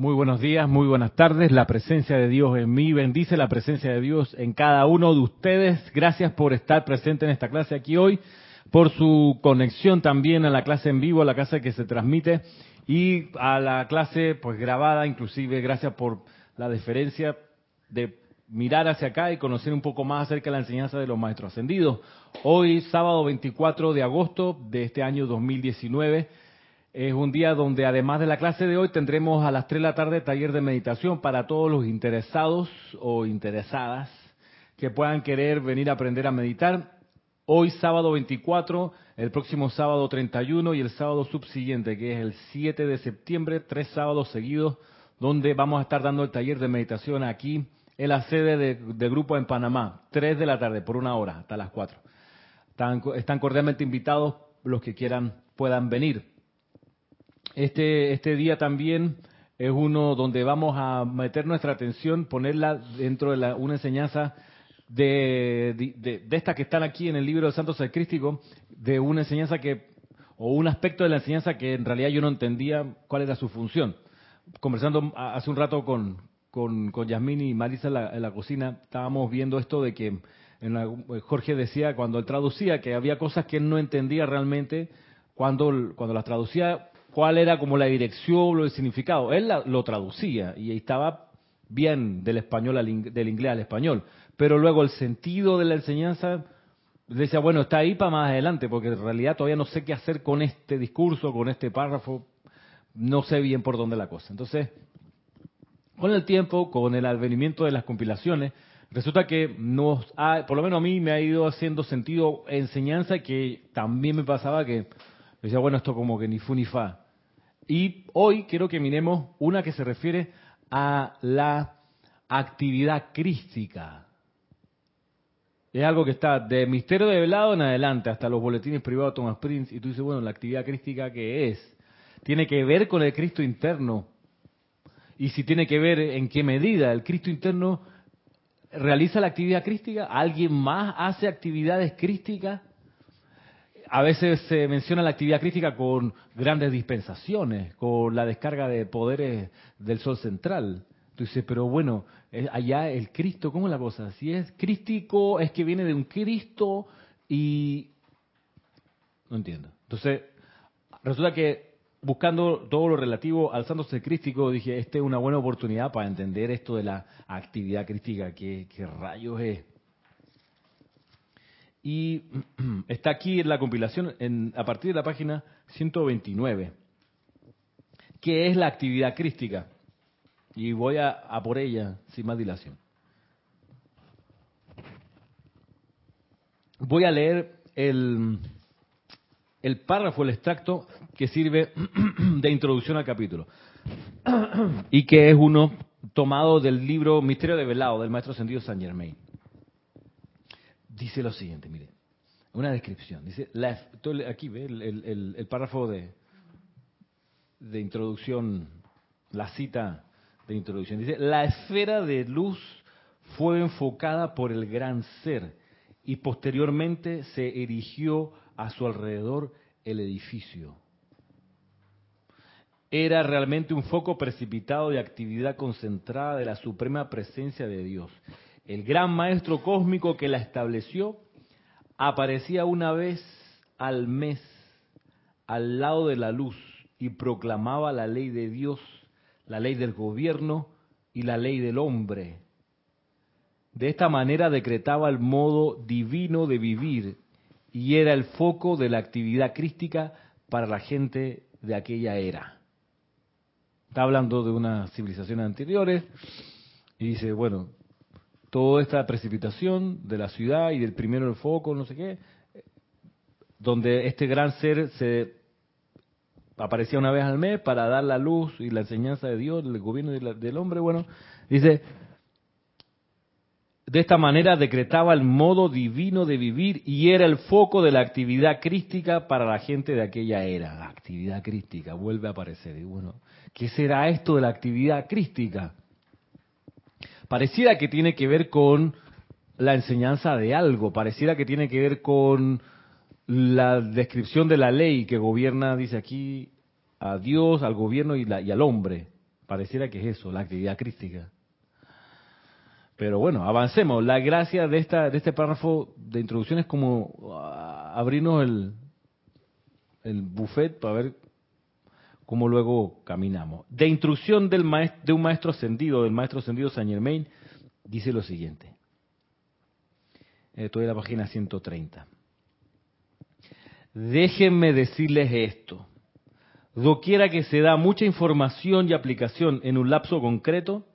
Muy buenos días, muy buenas tardes. La presencia de Dios en mí bendice la presencia de Dios en cada uno de ustedes. Gracias por estar presente en esta clase aquí hoy, por su conexión también a la clase en vivo, a la clase que se transmite y a la clase pues grabada, inclusive gracias por la deferencia de mirar hacia acá y conocer un poco más acerca de la enseñanza de los maestros ascendidos. Hoy, sábado 24 de agosto de este año 2019, es un día donde además de la clase de hoy tendremos a las 3 de la tarde taller de meditación para todos los interesados o interesadas que puedan querer venir a aprender a meditar. Hoy sábado 24, el próximo sábado 31 y el sábado subsiguiente, que es el 7 de septiembre, tres sábados seguidos, donde vamos a estar dando el taller de meditación aquí en la sede de, grupo en Panamá, 3 de la tarde por una hora hasta las 4. Están, están cordialmente invitados los que quieran puedan venir. Este, este día también es uno donde vamos a meter nuestra atención, ponerla dentro de una enseñanza de, de, estas que están aquí en el libro de Santos Crístico, de una enseñanza que, o un aspecto de la enseñanza que en realidad yo no entendía cuál era su función. Conversando hace un rato con, con, con Yasmín y Marisa en la, en la, cocina, estábamos viendo esto de que en Jorge decía cuando él traducía que había cosas que él no entendía realmente cuando, cuando las traducía cuál era como la dirección o el significado. Él lo traducía y estaba bien del español al del inglés al español, pero luego el sentido de la enseñanza decía, bueno, está ahí para más adelante, porque en realidad todavía no sé qué hacer con este discurso, con este párrafo, no sé bien por dónde la cosa. Entonces, con el tiempo, con el advenimiento de las compilaciones, resulta que nos ha, por lo menos a mí me ha ido haciendo sentido enseñanza que también me pasaba que decía, bueno, esto como que ni fu ni fa. Y hoy quiero que miremos una que se refiere a la actividad crística. Es algo que está de misterio de velado en adelante hasta los boletines privados Thomas Prince. Y tú dices, bueno, la actividad crística ¿qué es? Tiene que ver con el Cristo interno. Y si tiene que ver en qué medida el Cristo interno realiza la actividad crística, alguien más hace actividades crísticas a veces se menciona la actividad crítica con grandes dispensaciones, con la descarga de poderes del sol central. Tú dices, pero bueno, allá el Cristo, ¿cómo es la cosa? Si es crístico, es que viene de un Cristo y... No entiendo. Entonces, resulta que buscando todo lo relativo al santo crístico, dije, esta es una buena oportunidad para entender esto de la actividad crítica, qué, qué rayos es. Y está aquí en la compilación en, a partir de la página 129, que es la actividad crística. Y voy a, por ella sin más dilación. Voy a leer el, párrafo, el extracto que sirve de introducción al capítulo. y que es uno tomado del libro Misterio de Velado del maestro Sentido San Germain dice lo siguiente, mire, una descripción. Dice, aquí ve el, párrafo de, de introducción, la cita de introducción. Dice, la esfera de luz fue enfocada por el gran ser y posteriormente se erigió a su alrededor el edificio. Era realmente un foco precipitado de actividad concentrada de la suprema presencia de Dios el gran maestro cósmico que la estableció, aparecía una vez al mes al lado de la luz y proclamaba la ley de Dios, la ley del gobierno y la ley del hombre. De esta manera decretaba el modo divino de vivir y era el foco de la actividad crística para la gente de aquella era. Está hablando de unas civilizaciones anteriores y dice, bueno, toda esta precipitación de la ciudad y del primero del foco, no sé qué, donde este gran ser se aparecía una vez al mes para dar la luz y la enseñanza de Dios, del gobierno del hombre, bueno, dice, de esta manera decretaba el modo divino de vivir y era el foco de la actividad crística para la gente de aquella era. La actividad crística vuelve a aparecer. Y bueno, ¿qué será esto de la actividad crística? Pareciera que tiene que ver con la enseñanza de algo, pareciera que tiene que ver con la descripción de la ley que gobierna, dice aquí, a Dios, al gobierno y, al hombre. Pareciera que es eso, la actividad crística. Pero bueno, avancemos. La gracia de esta de este párrafo de introducción es como ah, abrirnos el, el buffet para ver cómo luego caminamos. De instrucción del maestro, de un maestro ascendido, del maestro ascendido Saint Germain, dice lo siguiente. Estoy en la página 130. Déjenme decirles esto. Doquiera que se da mucha información y aplicación en un lapso concreto,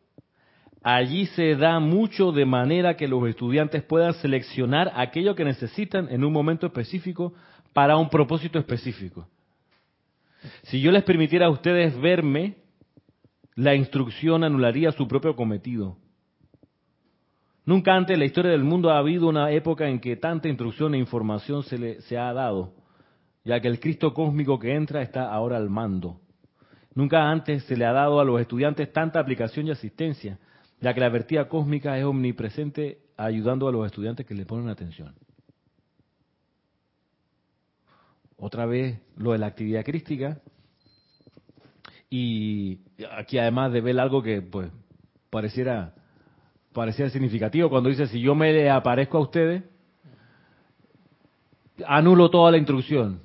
allí se da mucho de manera que los estudiantes puedan seleccionar aquello que necesitan en un momento específico para un propósito específico. Si yo les permitiera a ustedes verme, la instrucción anularía su propio cometido. Nunca antes en la historia del mundo ha habido una época en que tanta instrucción e información se, le, se ha dado ya que el Cristo cósmico que entra está ahora al mando. Nunca antes se le ha dado a los estudiantes tanta aplicación y asistencia, ya que la vertida cósmica es omnipresente ayudando a los estudiantes que le ponen atención. Otra vez lo de la actividad crística. Y aquí además de ver algo que pues pareciera, pareciera significativo cuando dice si yo me aparezco a ustedes, anulo toda la instrucción.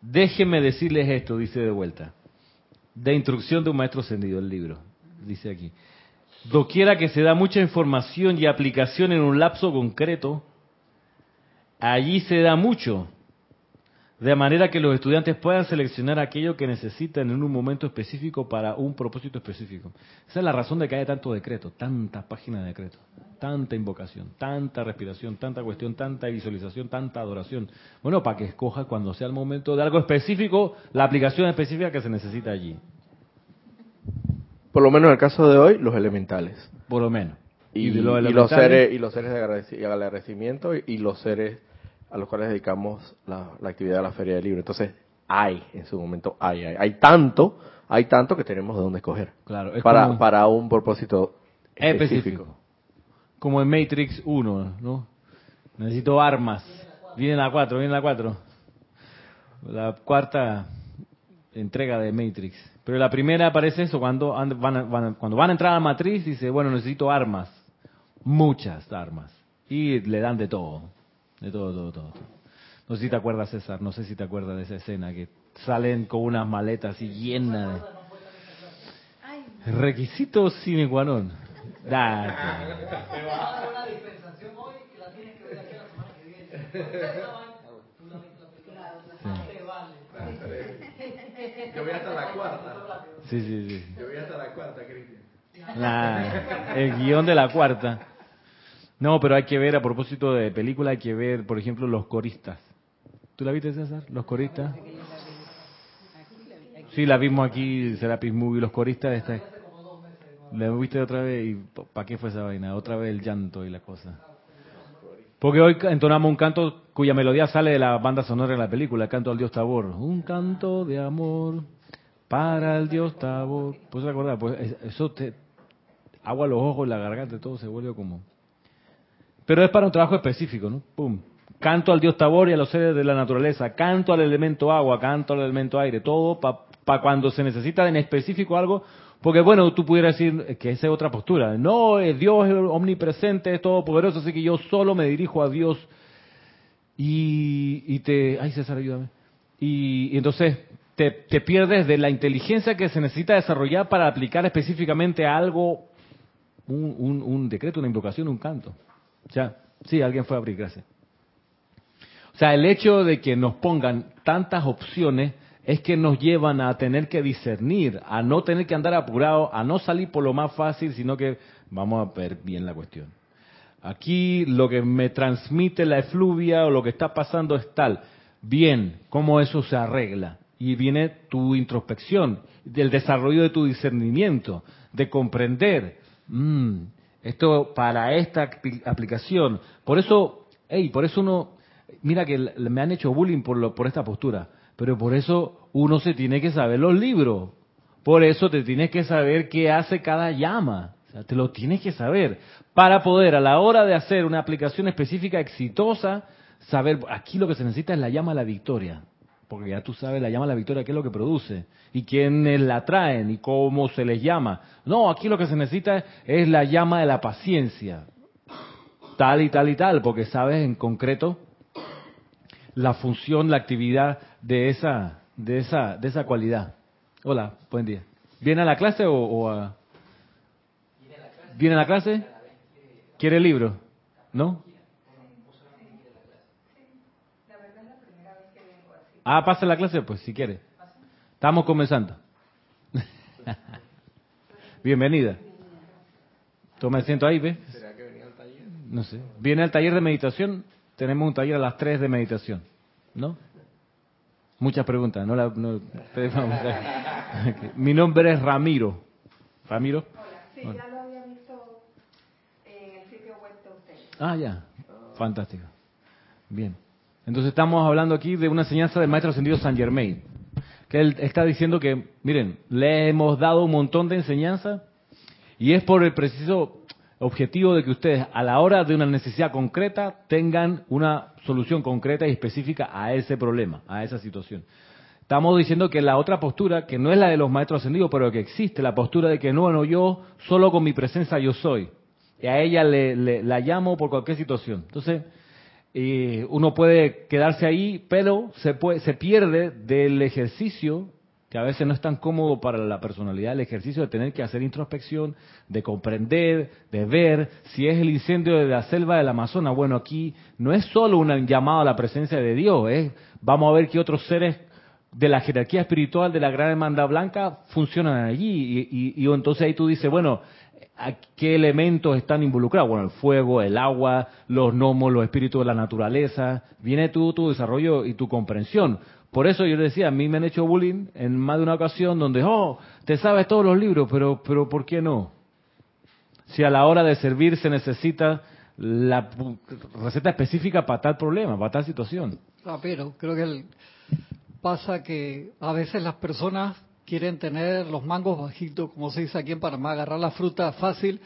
Déjenme decirles esto, dice de vuelta. De instrucción de un maestro ascendido, el libro. Dice aquí. Doquiera que se da mucha información y aplicación en un lapso concreto, allí se da mucho, de manera que los estudiantes puedan seleccionar aquello que necesitan en un momento específico para un propósito específico. Esa es la razón de que haya tanto decreto, tantas páginas de decreto, tanta invocación, tanta respiración, tanta cuestión, tanta visualización, tanta adoración. Bueno, para que escoja cuando sea el momento de algo específico, la aplicación específica que se necesita allí. Por lo menos en el caso de hoy, los elementales. Por lo menos. Y, los seres y los seres de agradecimiento y los seres a los cuales dedicamos la, actividad de la Feria del Libro. Entonces, hay, en su momento hay, hay, hay tanto, hay tanto que tenemos de dónde escoger. Claro, para, para un propósito específico. Como en Matrix 1, ¿no? Necesito armas. Viene la 4, viene la 4. La cuarta entrega de Matrix. Pero la primera aparece eso, cuando van, cuando van a entrar a la matriz, dice, bueno, necesito armas. Muchas armas. Y le dan de todo. De todo, todo, todo. No sé si te acuerdas, César, no sé si te acuerdas de esa escena que salen con unas maletas y llenas de... Requisito sine qua non. Hasta la cuarta. Sí, sí, sí. Yo hasta la cuarta, Cristian. el guion de la cuarta. No, pero hay que ver, a propósito de película, hay que ver, por ejemplo, los coristas. ¿Tú la viste, César? Los coristas. Sí, la vimos aquí, Serapis Movie, los coristas. Esta... ¿La viste otra vez? ¿Y para qué fue esa vaina? Otra vez el llanto y la cosa. Porque hoy entonamos un canto cuya melodía sale de la banda sonora de la película, el canto al dios Tabor. Un canto de amor para el dios Tabor. ¿Puedes recordar? Pues eso te agua los ojos, la garganta, todo se vuelve como... Pero es para un trabajo específico, ¿no? Pum. Canto al dios Tabor y a los seres de la naturaleza, canto al elemento agua, canto al elemento aire, todo para cuando se necesita en específico algo, porque bueno, tú pudieras decir que esa es otra postura. No, Dios es omnipresente, es todopoderoso, así que yo solo me dirijo a Dios y te... Ay, César, ayúdame. Y, entonces te, pierdes de la inteligencia que se necesita desarrollar para aplicar específicamente a algo, un decreto, una invocación, un canto. O sea, sí, alguien fue a abrir, gracias. O sea, el hecho de que nos pongan tantas opciones es que nos llevan a tener que discernir, a no tener que andar apurado, a no salir por lo más fácil, sino que vamos a ver bien la cuestión. Aquí lo que me transmite la efluvia o lo que está pasando es tal. Bien, ¿cómo eso se arregla? Y viene tu introspección, del desarrollo de tu discernimiento, de comprender. Mm, esto para esta aplicación. Por eso, hey, por eso uno, mira que me han hecho bullying por, lo, por esta postura, pero por eso uno se tiene que saber los libros. Por eso te tienes que saber qué hace cada llama. te lo tienes que saber para poder a la hora de hacer una aplicación específica exitosa, saber, aquí lo que se necesita es la llama a la victoria, porque ya tú sabes la llama a la victoria qué es lo que produce y quiénes la traen y cómo se les llama. No, aquí lo que se necesita es la llama de la paciencia, tal y tal y tal, porque sabes en concreto la función, la actividad de esa, de esa, de esa cualidad. Hola, buen día. ¿Viene a la clase o, a... ¿Viene a la clase? ¿Quiere el libro? ¿No? Ah, pase la clase, pues, si quiere. Estamos comenzando. Bienvenida. Toma el asiento ahí, ¿ves? No sé. Viene al taller de meditación. Tenemos un taller a las 3 de meditación. ¿No? Muchas preguntas. No la, Mi nombre es Ramiro. ¿Ramiro? Hola, sí, ya lo había visto en el sitio web de ustedes. Ah, ya. Fantástico. Bien. Entonces estamos hablando aquí de una enseñanza del maestro ascendido San Germain. Que él está diciendo que, miren, le hemos dado un montón de enseñanza y es por el preciso objetivo de que ustedes a la hora de una necesidad concreta tengan una solución concreta y específica a ese problema, a esa situación. Estamos diciendo que la otra postura, que no es la de los maestros ascendidos, pero que existe, la postura de que no, no, yo solo con mi presencia yo soy. Y a ella le, la llamo por cualquier situación. Entonces, eh, uno puede quedarse ahí, pero se, puede, se pierde del ejercicio que a veces no es tan cómodo para la personalidad, el ejercicio de tener que hacer introspección, de comprender, de ver si es el incendio de la selva del Amazonas. Bueno, aquí no es solo un llamado a la presencia de Dios, es vamos a ver qué otros seres de la jerarquía espiritual de la Gran Hermandad Blanca funcionan allí. Y, y, entonces ahí tú dices, bueno, ¿qué elementos están involucrados? Bueno, el fuego, el agua, los gnomos, los espíritus de la naturaleza. Viene tú, tu desarrollo y tu comprensión. Por eso yo decía, a mí me han hecho bullying en más de una ocasión donde, oh, te sabes todos los libros, pero, pero ¿por qué no? Si a la hora de servir se necesita la receta específica para tal problema, para tal situación. Ah, pero creo que pasa que a veces las personas quieren tener los mangos bajitos, como se dice aquí en Panamá, agarrar la fruta fácil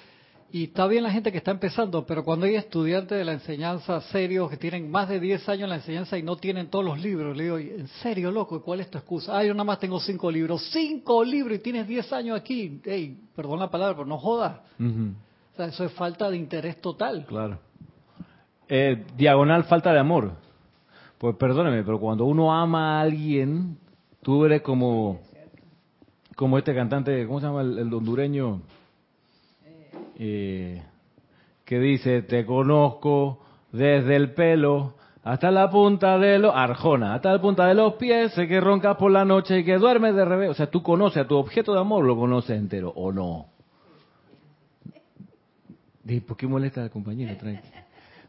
y está bien la gente que está empezando, pero cuando hay estudiantes de la enseñanza serios que tienen más de 10 años en la enseñanza y no tienen todos los libros, le digo, ¿en serio, loco? ¿Cuál es tu excusa? Ah, yo nada más tengo 5 libros. ¡Cinco libros y tienes 10 años aquí! ¡Ey, perdón la palabra, pero no jodas! O sea, eso es falta de interés total. Claro. Eh, diagonal falta de amor. Pues perdóneme, pero cuando uno ama a alguien, tú eres como, como este cantante, ¿cómo se llama el, el hondureño? eh, que dice, te conozco desde el pelo hasta la punta de los, Arjona, hasta la punta de los pies, sé que roncas por la noche y que duermes de revés. O sea, tú conoces a tu objeto de amor, lo conoces entero, ¿o no? ¿Por qué molesta a la compañera?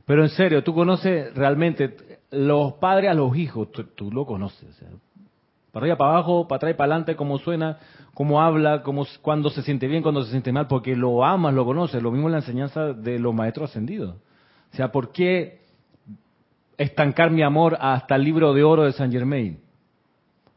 Pero en serio, tú conoces realmente los padres a los hijos, tú, lo conoces. O sea, para arriba, para abajo, para atrás para adelante, cómo suena, cómo habla, cómo, cuando se siente bien, cuando se siente mal, porque lo amas, lo conoces. Lo mismo en la enseñanza de los maestros ascendidos. O sea, ¿por qué estancar mi amor hasta el libro de oro de San Germain?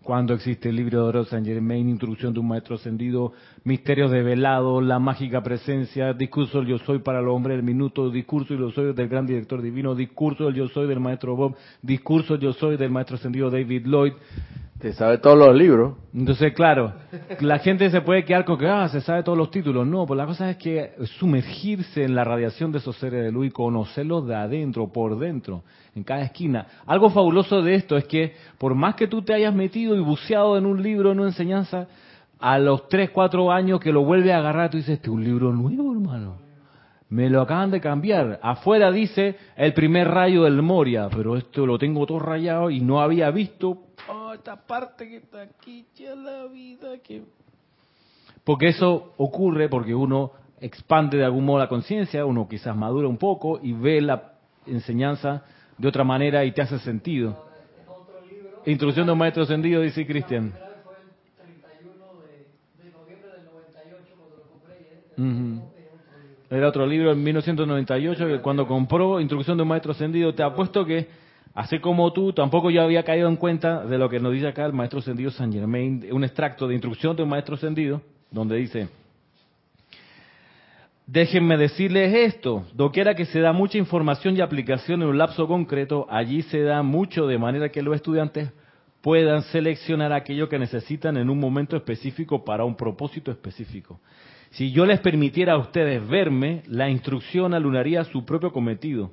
Cuando existe el libro de oro de San Germain, introducción de un maestro ascendido, misterios de velado, la mágica presencia, discurso del yo soy para el hombre del minuto, discurso del yo soy del gran director divino, discurso del yo soy del maestro Bob, discurso del yo soy del maestro ascendido David Lloyd, te sabe todos los libros. Entonces, claro, la gente se puede quedar con que, ah, se sabe todos los títulos. No, pues la cosa es que sumergirse en la radiación de esos seres de luz y conocerlos de adentro, por dentro, en cada esquina. Algo fabuloso de esto es que, por más que tú te hayas metido y buceado en un libro, en una enseñanza, a los 3, 4 años que lo vuelves a agarrar, tú dices, este es un libro nuevo, hermano. Me lo acaban de cambiar. Afuera dice el primer rayo del Moria, pero esto lo tengo todo rayado y no había visto oh, esta parte que está aquí, ya la vida que... Porque eso ocurre porque uno expande de algún modo la conciencia, uno quizás madura un poco y ve la enseñanza de otra manera y te hace sentido. Introducción de un maestro ascendido, dice Cristian. Era otro libro en 1998 que cuando compró Introducción de un maestro ascendido, te apuesto que Así como tú, tampoco yo había caído en cuenta de lo que nos dice acá el maestro ascendido San Germain, un extracto de instrucción de un maestro ascendido, donde dice, Déjenme decirles esto, doquiera que se da mucha información y aplicación en un lapso concreto, allí se da mucho de manera que los estudiantes puedan seleccionar aquello que necesitan en un momento específico para un propósito específico. Si yo les permitiera a ustedes verme, la instrucción alunaría su propio cometido.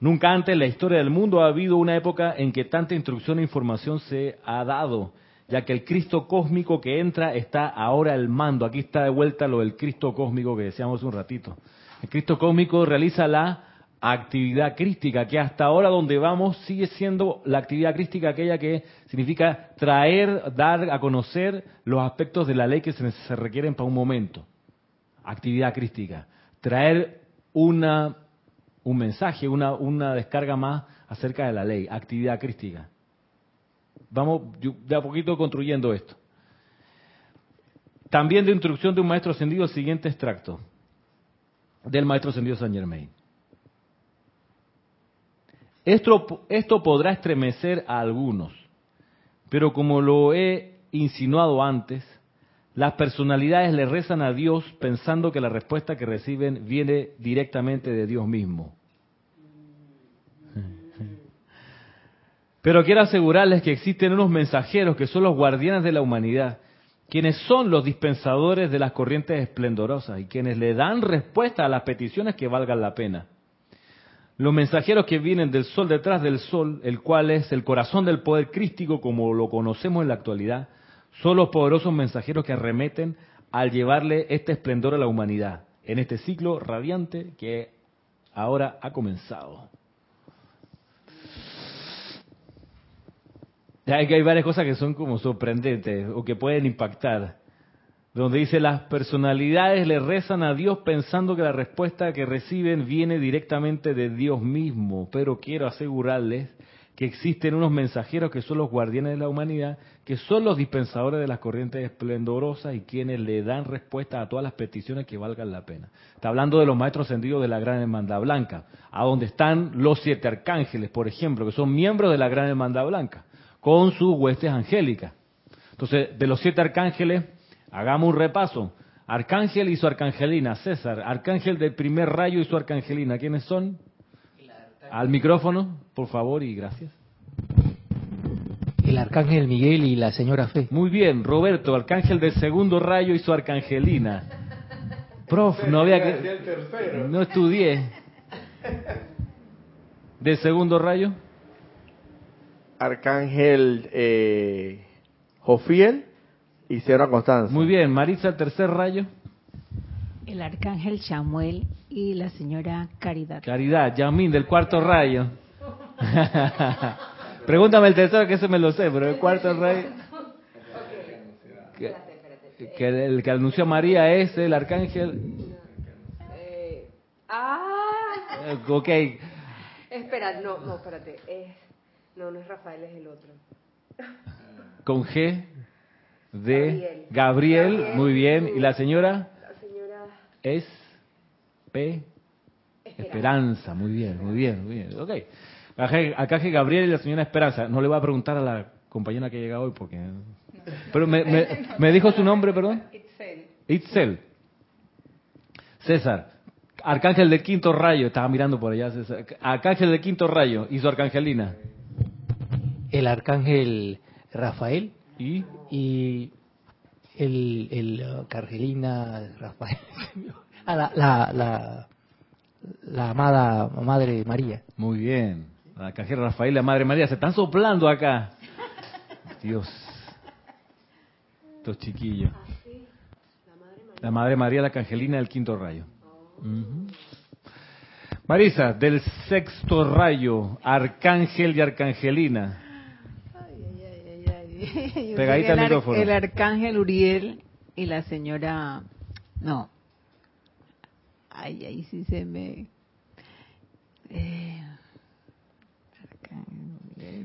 Nunca antes en la historia del mundo ha habido una época en que tanta instrucción e información se ha dado, ya que el Cristo cósmico que entra está ahora al mando. Aquí está de vuelta lo del Cristo cósmico que decíamos un ratito. El Cristo cósmico realiza la actividad crística, que hasta ahora donde vamos sigue siendo la actividad crística aquella que significa traer, dar a conocer los aspectos de la ley que se, requieren para un momento. Actividad crística. Traer una, un mensaje, una, una descarga más acerca de la ley. Actividad crística. Vamos de a poquito construyendo esto. También de instrucción de un maestro ascendido, siguiente extracto del maestro ascendido San Germain. Esto, esto podrá estremecer a algunos, pero como lo he insinuado antes, las personalidades le rezan a Dios pensando que la respuesta que reciben viene directamente de Dios mismo. Pero quiero asegurarles que existen unos mensajeros que son los guardianes de la humanidad, quienes son los dispensadores de las corrientes esplendorosas y quienes le dan respuesta a las peticiones que valgan la pena. Los mensajeros que vienen del sol detrás del sol, el cual es el corazón del poder crístico como lo conocemos en la actualidad, son los poderosos mensajeros que arremeten al llevarle este esplendor a la humanidad en este ciclo radiante que ahora ha comenzado. Ya hay varias cosas que son como sorprendentes o que pueden impactar donde dice las personalidades le rezan a Dios pensando que la respuesta que reciben viene directamente de Dios mismo, pero quiero asegurarles que existen unos mensajeros que son los guardianes de la humanidad, que son los dispensadores de las corrientes esplendorosas y quienes le dan respuesta a todas las peticiones que valgan la pena. Está hablando de los maestros ascendidos de la Gran Hermandad Blanca, a donde están los siete arcángeles, por ejemplo, que son miembros de la Gran Hermandad Blanca, con sus huestes angélicas. Entonces, de los siete arcángeles, Hagamos un repaso. Arcángel y su arcangelina. César, arcángel del primer rayo y su arcangelina. ¿Quiénes son? Al micrófono, por favor, y gracias. El arcángel Miguel y la señora Fe. Muy bien, Roberto, arcángel del segundo rayo y su arcangelina. Prof, no había que... No estudié. ¿Del segundo rayo? Arcángel eh, Jofiel y Sierra Constanza. Muy bien, Marisa, el tercer rayo. El arcángel Samuel y la señora Caridad. Caridad, Yamín, del cuarto rayo. Pregúntame el tercero, que ese me lo sé, pero el cuarto rayo. Que, el que anunció a María es el arcángel. Eh, ah. Ok. Espera, no, no, espérate. no, no es Rafael, es el otro. Con G de Gabriel. Muy bien. ¿Y la señora? La señora es P. Esperanza. Muy bien, muy bien, muy bien. Ok. Acá que Gabriel y la señora Esperanza. No le voy a preguntar a la compañera que llega hoy porque... Pero me, me, dijo su nombre, perdón. Itzel. Itzel. César. Arcángel del quinto rayo. Estaba mirando por allá, César. Arcángel del quinto rayo. ¿Y su arcangelina? El arcángel Rafael. ¿Y? y el, el uh, Cargelina Rafael, ah, la, la, la, la, amada Madre María. Muy bien. La Cargelina Rafael y la Madre María se están soplando acá. Dios. Estos chiquillos. La Madre María, la Cangelina del quinto rayo. Marisa, del sexto rayo, Arcángel y Arcangelina. Pegadita al micrófono. El arcángel Uriel y la señora. No. Ay, ahí sí se me. Eh,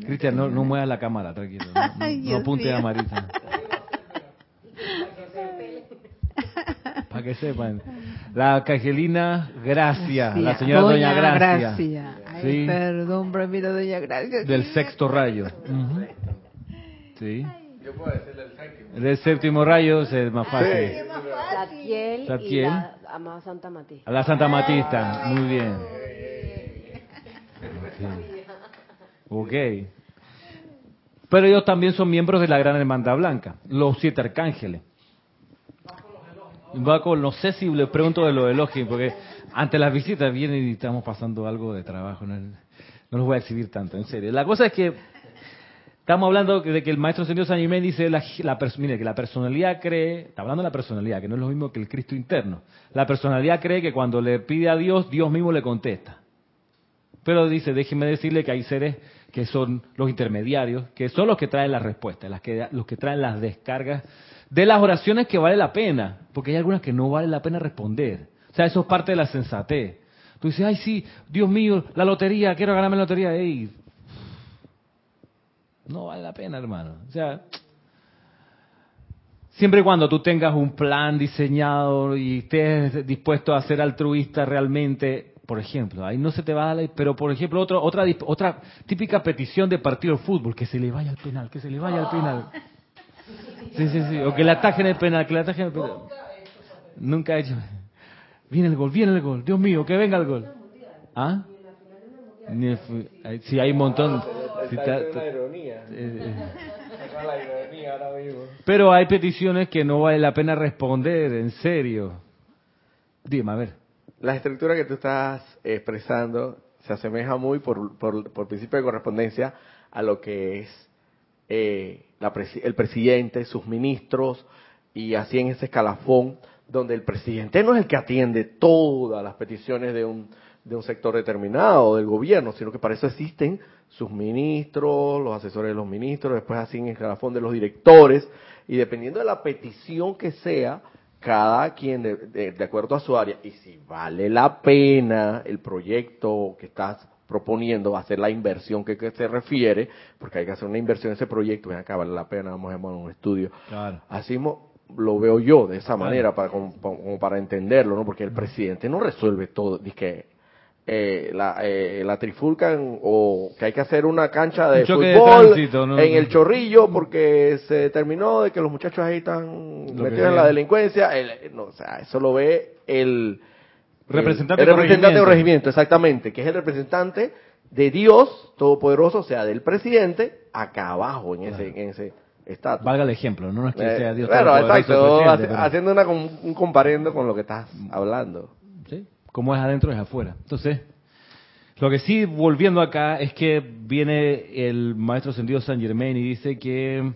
Cristian, no, no muevas la cámara, tranquilo. No, apunte a Marisa. Para que sepan. La Cangelina Gracia, la señora Doña, Gracia. Ay, perdón, pero Doña Gracia. Del sexto rayo. Sí. Yo puedo decirle el séptimo. El séptimo rayo es más fácil. Satiel, y la Santa Matista. A la Santa Matista, muy bien. Ok. Pero ellos también son miembros de la Gran Hermandad Blanca, los siete arcángeles. Va con, no sé si le pregunto de los elogios, porque ante las visitas vienen y estamos pasando algo de trabajo. No, no los voy a exhibir tanto, en serio. La cosa es que estamos hablando de que el maestro señor San Jiménez dice, la, mire, que la personalidad cree, está hablando de la personalidad, que no es lo mismo que el Cristo interno. La personalidad cree que cuando le pide a Dios, Dios mismo le contesta. Pero dice, déjeme decirle que hay seres que son los intermediarios, que son los que traen las respuestas, las que, los que traen las descargas de las oraciones que vale la pena, porque hay algunas que no vale la pena responder. O sea, eso es parte de la sensatez. Tú dices, ay, sí, Dios mío, la lotería, quiero ganarme la lotería. Ey, no vale la pena, hermano. O sea, siempre y cuando tú tengas un plan diseñado y estés dispuesto a ser altruista realmente, por ejemplo, ahí no se te va a dar, pero por ejemplo, otra otra otra típica petición de partido de fútbol, que se le vaya al penal, que se le vaya al penal. Sí, sí, sí. O que le atajen el penal, que le atajen el penal. Nunca he hecho. Viene el gol, viene el gol. Dios mío, que venga el gol. ¿Ah? Si hay un montón. Pero hay peticiones que no vale la pena responder, en serio. Dime, a ver. La estructura que tú estás expresando se asemeja muy por, por, por principio de correspondencia a lo que es eh, el presidente, sus ministros, y así en ese escalafón, donde el presidente no es el que atiende todas las peticiones de un, de un sector determinado del gobierno, sino que para eso existen sus ministros, los asesores de los ministros, después así en el escalafón de los directores, y dependiendo de la petición que sea, cada quien de, de acuerdo a su área, y si vale la pena el proyecto que estás proponiendo hacer la inversión que, se refiere, porque hay que hacer una inversión en ese proyecto, ven acá, vale la pena, vamos a un estudio. Así lo veo yo de esa manera, para como, para entenderlo, ¿no? Porque el presidente no resuelve todo, dice que eh, la, eh, la trifulcan o que hay que hacer una cancha de fútbol en el chorrillo porque se determinó de que los muchachos ahí están metidos en la delincuencia. no, o sea, eso lo ve el Representante, el, representante de regimiento, exactamente, que es el representante de Dios Todopoderoso, o sea, del presidente, acá abajo, en ese, en ese estatus. Valga el ejemplo, no, es que sea Dios Claro, exacto, haciendo una, un comparendo con lo que estás hablando. Como es adentro es afuera. Entonces, lo que sí, volviendo acá, es que viene el maestro sentido San Germain y dice que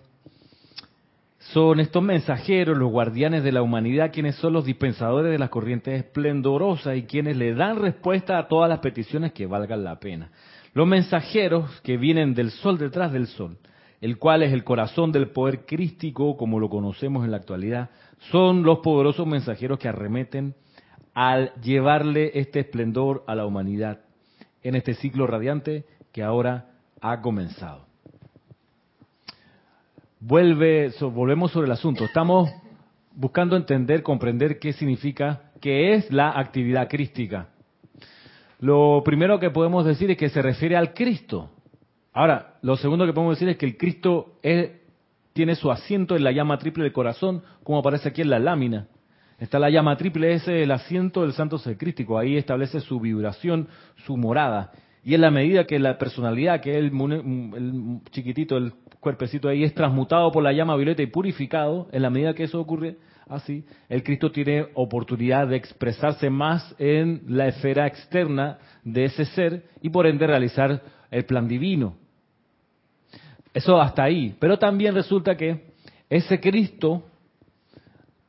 son estos mensajeros, los guardianes de la humanidad, quienes son los dispensadores de las corrientes esplendorosas y quienes le dan respuesta a todas las peticiones que valgan la pena. Los mensajeros que vienen del sol detrás del sol, el cual es el corazón del poder crístico, como lo conocemos en la actualidad, son los poderosos mensajeros que arremeten al llevarle este esplendor a la humanidad en este ciclo radiante que ahora ha comenzado vuelve, volvemos sobre el asunto. Estamos buscando entender, comprender qué significa, qué es la actividad crística. Lo primero que podemos decir es que se refiere al Cristo. Ahora, lo segundo que podemos decir es que el Cristo tiene su asiento en la llama triple del corazón, como aparece aquí en la lámina. Está la llama triple, es el asiento del santo ser crístico. Ahí establece su vibración, su morada. Y en la medida que la personalidad, que es el, el chiquitito, el cuerpecito ahí es transmutado por la llama violeta y purificado, en la medida que eso ocurre así, el Cristo tiene oportunidad de expresarse más en la esfera externa de ese ser y por ende realizar el plan divino. Eso hasta ahí. Pero también resulta que ese Cristo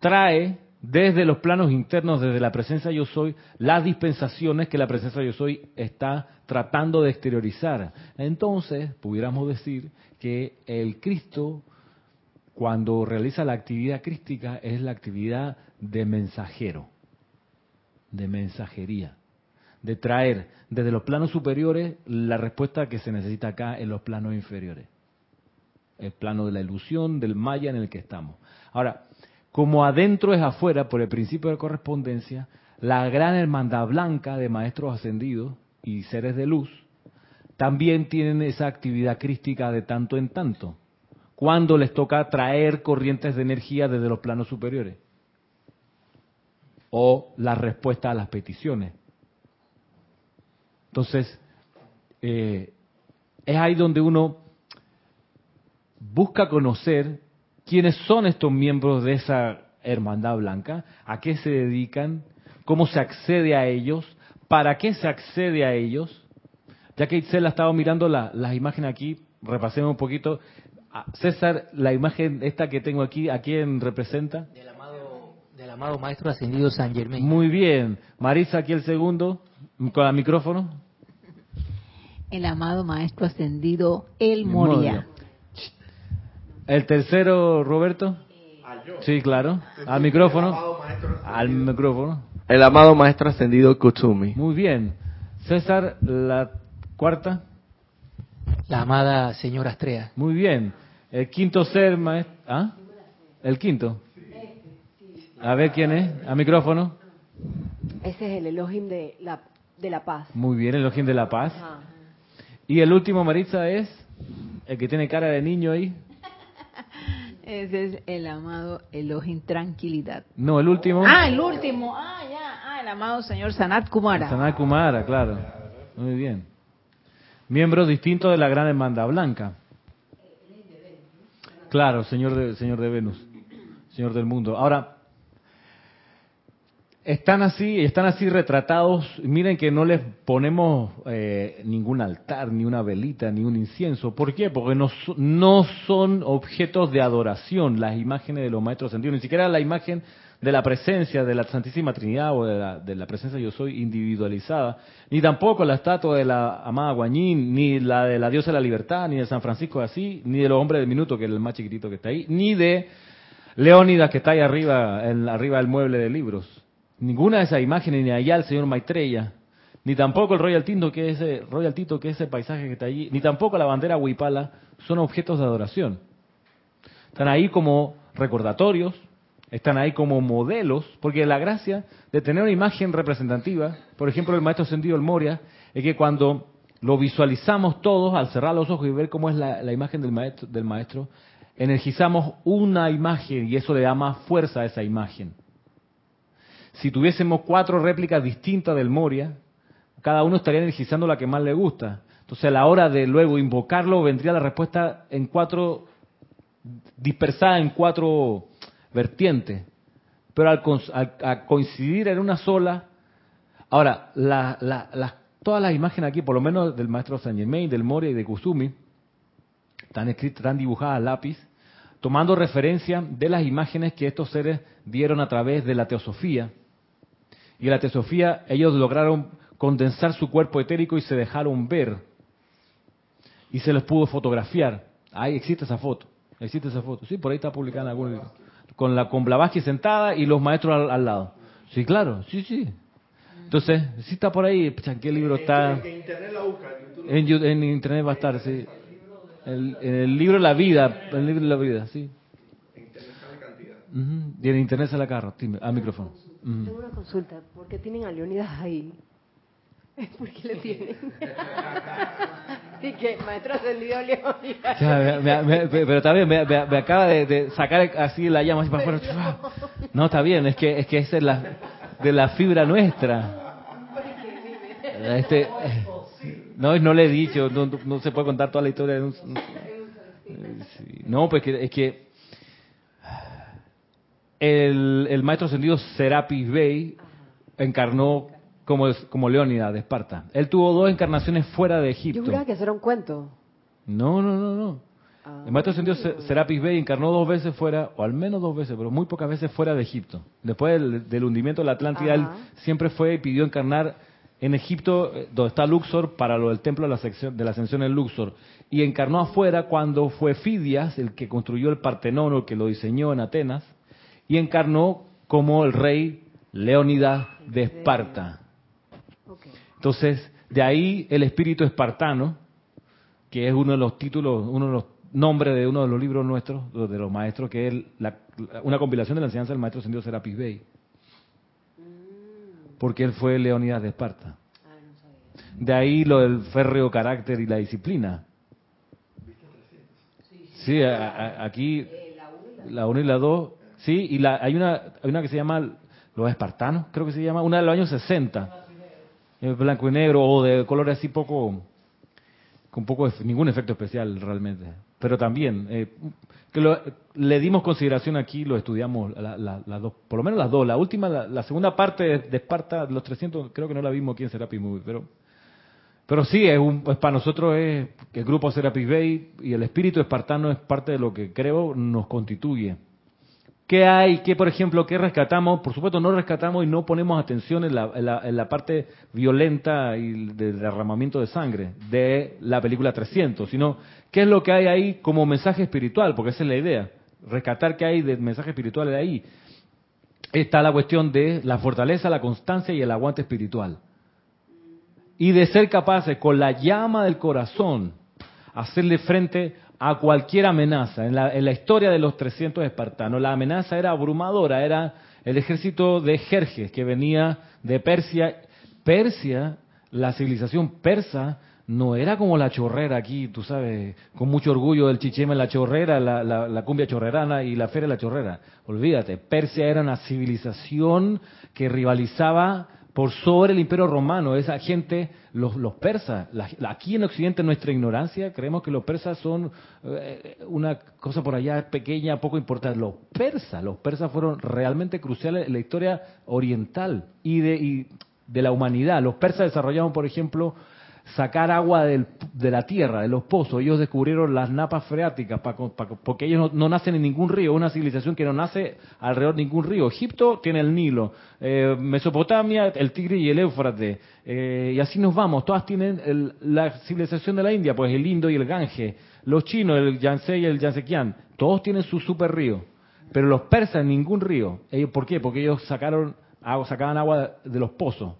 trae desde los planos internos, desde la presencia yo soy, las dispensaciones que la presencia yo soy está tratando de exteriorizar. Entonces, pudiéramos decir que el Cristo, cuando realiza la actividad crística, es la actividad de mensajero, de mensajería, de traer desde los planos superiores la respuesta que se necesita acá en los planos inferiores. El plano de la ilusión, del maya en el que estamos. Ahora, como adentro es afuera, por el principio de correspondencia, la gran hermandad blanca de maestros ascendidos y seres de luz también tienen esa actividad crística de tanto en tanto, cuando les toca traer corrientes de energía desde los planos superiores. o la respuesta a las peticiones. Entonces, eh, es ahí donde uno busca conocer quiénes son estos miembros de esa hermandad blanca, a qué se dedican, cómo se accede a ellos, para qué se accede a ellos. Ya que Itzel ha estado mirando las imágenes aquí, repasemos un poquito. Ah, César, la imagen esta que tengo aquí, ¿a quién representa? Del amado, del amado Maestro Ascendido San Germain. Muy bien. Marisa, aquí el segundo, con el micrófono. El amado Maestro Ascendido El Moria. El tercero, Roberto. Sí, claro. Al micrófono. Al micrófono. El amado Maestro Ascendido Kutsumi. Muy bien. César, la cuarta. La amada señora Astrea. Muy bien. El quinto ser, maestro. ¿Ah? El quinto. A ver quién es. Al micrófono. Ese es el Elohim de la, de la paz. Muy bien, el Elohim de la paz. Y el último, Maritza, es el que tiene cara de niño ahí. Ese es el amado Elohim Tranquilidad. No, el último. Ah, el último. Ah, ya. Ah, el amado señor Sanat Kumara. Sanat Kumara, claro. Muy bien. Miembros distintos de la Gran Hermandad Blanca. Claro, señor de, señor de Venus, señor del mundo. Ahora, están así, están así retratados. Miren que no les ponemos eh, ningún altar, ni una velita, ni un incienso. ¿Por qué? Porque no, son objetos de adoración las imágenes de los maestros sentidos, ni siquiera la imagen de la presencia de la Santísima Trinidad o de la, presencia yo soy individualizada, ni tampoco la estatua de la amada Guanyin, ni la de la diosa de la libertad, ni de San Francisco de ni de los hombres del minuto, que es el más chiquitito que está ahí, ni de Leónidas que está ahí arriba, en, arriba del mueble de libros. Ninguna de esas imágenes, ni allá el señor Maitreya, ni tampoco el Royal Tinto, que es ese, Royal Tito, que es ese paisaje que está allí, ni tampoco la bandera Huipala, son objetos de adoración. Están ahí como recordatorios, están ahí como modelos, porque la gracia de tener una imagen representativa, por ejemplo, el maestro Sendido el Moria, es que cuando lo visualizamos todos, al cerrar los ojos y ver cómo es la, imagen del maestro, del maestro, energizamos una imagen y eso le da más fuerza a esa imagen. Si tuviésemos cuatro réplicas distintas del Moria, cada uno estaría energizando la que más le gusta. Entonces a la hora de luego invocarlo vendría la respuesta en cuatro, dispersada en cuatro vertiente. Pero al, coincidir en una sola, ahora, todas las imágenes aquí, por lo menos del maestro Germain, del Moria y de Kusumi, están escritas, están dibujadas a lápiz, tomando referencia de las imágenes que estos seres dieron a través de la teosofía. Y la teosofía ellos lograron condensar su cuerpo etérico y se dejaron ver. Y se les pudo fotografiar. Ahí existe esa foto. Existe esa foto. Sí, por ahí está publicada en algún libro con la con Blavatsky sentada y los maestros al, lado. Sí, claro, sí, sí. Entonces, sí está por ahí, ¿en qué libro está? En, internet la busca, en, internet va a estar, sí. El, en el libro La Vida, el libro de la vida, sí. Sale cantidad. Y en internet sale carro, al micrófono. Tengo una consulta, ¿por qué tienen a Leonidas ahí? ¿Por qué le tienen? sí, que maestro ascendido Leonidas. pero también me, me, acaba de, sacar así la llama así para afuera. No, está bien, es que es que esa es la, de la fibra nuestra. Este, no, no le he dicho, no, se puede contar toda la historia de un... No, pues es que el, el maestro ascendido Serapis Bey encarnó como, como Leónidas de Esparta. Él tuvo dos encarnaciones fuera de Egipto. Yo juraba que eso era un cuento. No, no, no, no. Ah. el maestro ascendido Serapis Bey encarnó dos veces fuera, o al menos dos veces, pero muy pocas veces fuera de Egipto. Después del, hundimiento de la Atlántida, él siempre fue y pidió encarnar en Egipto, eh, donde está Luxor, para lo del templo de la, sección, de la ascensión en Luxor. Y encarnó afuera cuando fue Fidias, el que construyó el Partenón, el que lo diseñó en Atenas, y encarnó como el rey Leónidas de Esparta. Entonces, de ahí el espíritu espartano, que es uno de los títulos, uno de los nombres de uno de los libros nuestros, de los maestros, que es una compilación de la enseñanza del maestro Sendido Serapis Bey. Porque él fue Leonidas de Esparta. De ahí lo del férreo carácter y la disciplina. Sí, aquí la 1 y la 2. Sí, y la, hay, una, hay una que se llama los espartanos, creo que se llama, una de los años 60, blanco y negro o de color así poco, con poco ningún efecto especial realmente, pero también eh, que le dimos consideración aquí, lo estudiamos las dos, por lo menos las dos, la última, la, segunda parte de, Esparta, los 300, creo que no la vimos aquí en Serapis Movie, pero pero sí, es, un, para nosotros es que el grupo Serapis Bay y el espíritu espartano es parte de lo que creo nos constituye. ¿Qué hay? ¿Qué, por ejemplo, qué rescatamos? Por supuesto, no rescatamos y no ponemos atención en la, parte violenta y del derramamiento de sangre de la película 300, sino qué es lo que hay ahí como mensaje espiritual, porque esa es la idea. Rescatar qué hay de mensaje espiritual de ahí. Está la cuestión de la fortaleza, la constancia y el aguante espiritual. Y de ser capaces, con la llama del corazón, hacerle frente a cualquier amenaza. En la, historia de los 300 espartanos, la amenaza era abrumadora, era el ejército de Jerjes que venía de Persia. Persia, la civilización persa, no era como la chorrera aquí, tú sabes, con mucho orgullo del chichema la chorrera, la, la, cumbia chorrerana y la feria la chorrera. Olvídate, Persia era una civilización que rivalizaba por sobre el imperio romano. Esa gente, los, los persas, aquí en Occidente nuestra ignorancia, creemos que los persas son eh, una cosa por allá pequeña, poco importante. Los persas, los persas fueron realmente cruciales en la historia oriental y de, y de la humanidad. Los persas desarrollaron, por ejemplo, sacar agua de la tierra, de los pozos. Ellos descubrieron las napas freáticas, porque ellos no, nacen en ningún río, una civilización que no nace alrededor de ningún río. Egipto tiene el Nilo, eh, Mesopotamia, el Tigre y el Éufrates, eh, y así nos vamos. Todas tienen la civilización de la India, pues el Indo y el Gange. Los chinos, el Yangtze y el Yangtzekian, todos tienen su super río. Pero los persas, ningún río. ¿Por qué? Porque ellos sacaron, sacaban agua de los pozos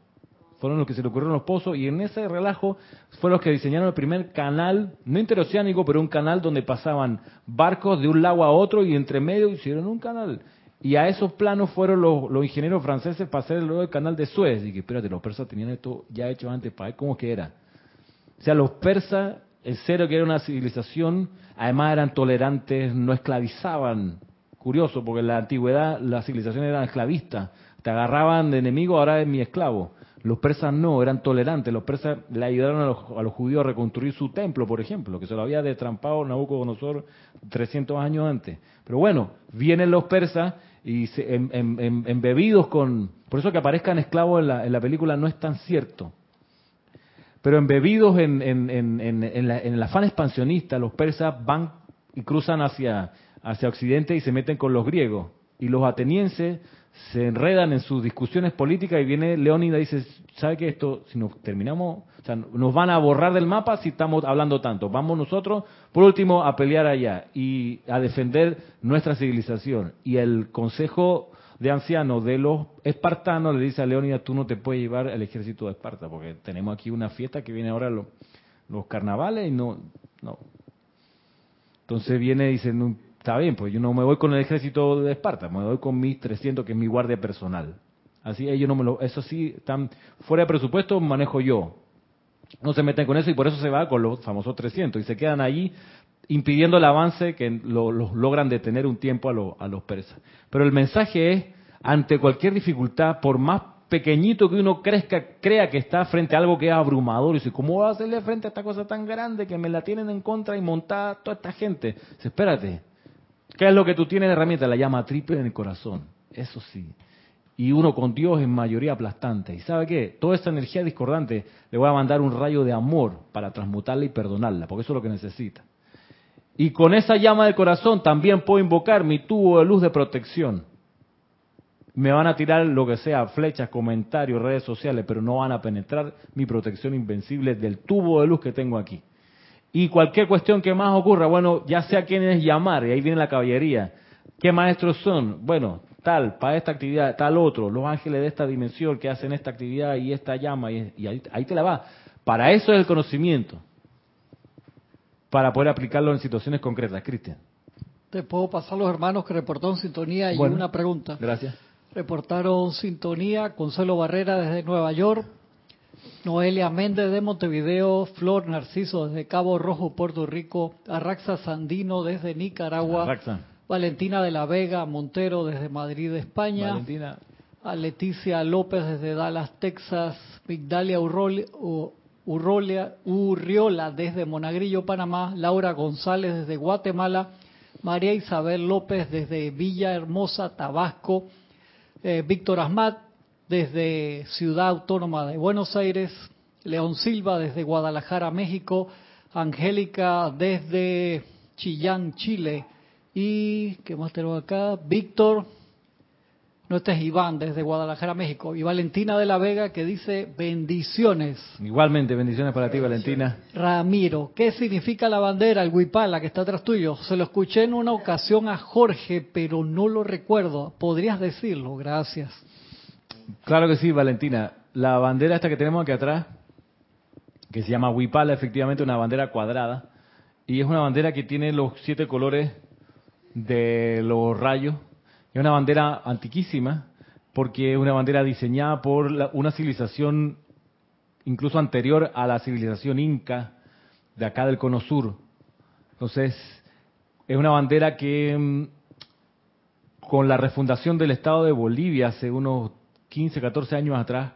fueron los que se le ocurrieron los pozos y en ese relajo fueron los que diseñaron el primer canal, no interoceánico, pero un canal donde pasaban barcos de un lago a otro y entre medio hicieron un canal. Y a esos planos fueron los, ingenieros franceses para hacer luego el canal de Suez. Y que espérate, los persas tenían esto ya hecho antes para ver cómo que era. O sea, los persas, en serio que era una civilización, además eran tolerantes, no esclavizaban. Curioso, porque en la antigüedad las civilizaciones eran esclavistas. Te agarraban de enemigo, ahora es mi esclavo. Los persas no, eran tolerantes. Los persas le ayudaron a los, judíos a reconstruir su templo, por ejemplo, que se lo había destrampado Nabucodonosor 300 años antes. Pero bueno, vienen los persas y se, embebidos con... Por eso que aparezcan esclavos en la, en la película no es tan cierto. Pero embebidos en, en, el afán expansionista, los persas van y cruzan hacia, hacia Occidente y se meten con los griegos. Y los atenienses se enredan en sus discusiones políticas y viene Leónida y dice, ¿sabe qué esto, si nos terminamos, nos van a borrar del mapa si estamos hablando tanto? Vamos nosotros, por último, a pelear allá y a defender nuestra civilización. Y el consejo de ancianos de los espartanos le dice a Leónida, tú no te puedes llevar el ejército de Esparta, porque tenemos aquí una fiesta que viene ahora los, los carnavales y no, no. Entonces viene y dice, Está bien, pues yo no me voy con el ejército de Esparta, me voy con mis 300, que es mi guardia personal. Así ellos no me lo, eso sí, están fuera de presupuesto, manejo yo. No se meten con eso y por eso se va con los famosos 300 y se quedan allí impidiendo el avance que los logran detener un tiempo a, a los persas. Pero el mensaje es, ante cualquier dificultad, por más pequeñito que uno crezca, crea que está frente a algo que es abrumador. Y dice, ¿cómo va a hacerle frente a esta cosa tan grande que me la tienen en contra y montada toda esta gente? Dice, espérate, ¿Qué es lo que tú tienes de herramienta? La llama triple en el corazón. Eso sí. Y uno con Dios en mayoría aplastante. ¿Y sabe qué? Toda esa energía discordante le voy a mandar un rayo de amor para transmutarla y perdonarla, porque eso es lo que necesita. Y con esa llama del corazón también puedo invocar mi tubo de luz de protección. Me van a tirar lo que sea, flechas, comentarios, redes sociales, pero no van a penetrar mi protección invencible del tubo de luz que tengo aquí. Y cualquier cuestión que más ocurra, bueno, ya sea quién es llamar, y ahí viene la caballería. ¿Qué maestros son? Bueno, tal, para esta actividad, tal otro, los ángeles de esta dimensión que hacen esta actividad y esta llama, y, ahí, te la va. Para eso es el conocimiento, para poder aplicarlo en situaciones concretas. Cristian. Te puedo pasar los hermanos que reportaron sintonía y una pregunta. Gracias. Reportaron sintonía Consuelo Barrera desde Nueva York, Noelia Méndez de Montevideo, Flor Narciso desde Cabo Rojo, Puerto Rico, Arraxa Sandino desde Nicaragua, Valentina de la Vega Montero desde Madrid, España, a Leticia López desde Dallas, Texas, Migdalia Urrolia, Urriola desde Monagrillo, Panamá, Laura González desde Guatemala, María Isabel López desde Villa Hermosa, Tabasco, eh, Víctor Asmat desde Ciudad Autónoma de Buenos Aires, León Silva desde Guadalajara, México, Angélica desde Chillán, Chile, y, ¿qué más tenemos acá? Víctor no, este es Iván desde Guadalajara, México. Y Valentina de la Vega que dice bendiciones. Igualmente, bendiciones para ti, Valentina. Ramiro, ¿qué significa la bandera, el huipal, la que está atrás tuyo? Se lo escuché en una ocasión a Jorge, pero no lo recuerdo. ¿Podrías decirlo? Gracias. Claro que sí, Valentina. La bandera esta que tenemos aquí atrás, que se llama huipala, efectivamente una bandera cuadrada. Y es una bandera que tiene los siete colores de los rayos es una bandera antiquísima porque es una bandera diseñada por una civilización incluso anterior a la civilización inca de acá del cono sur. Entonces, es una bandera que mm, con la refundación del Estado de Bolivia hace unos 15, 14 años atrás,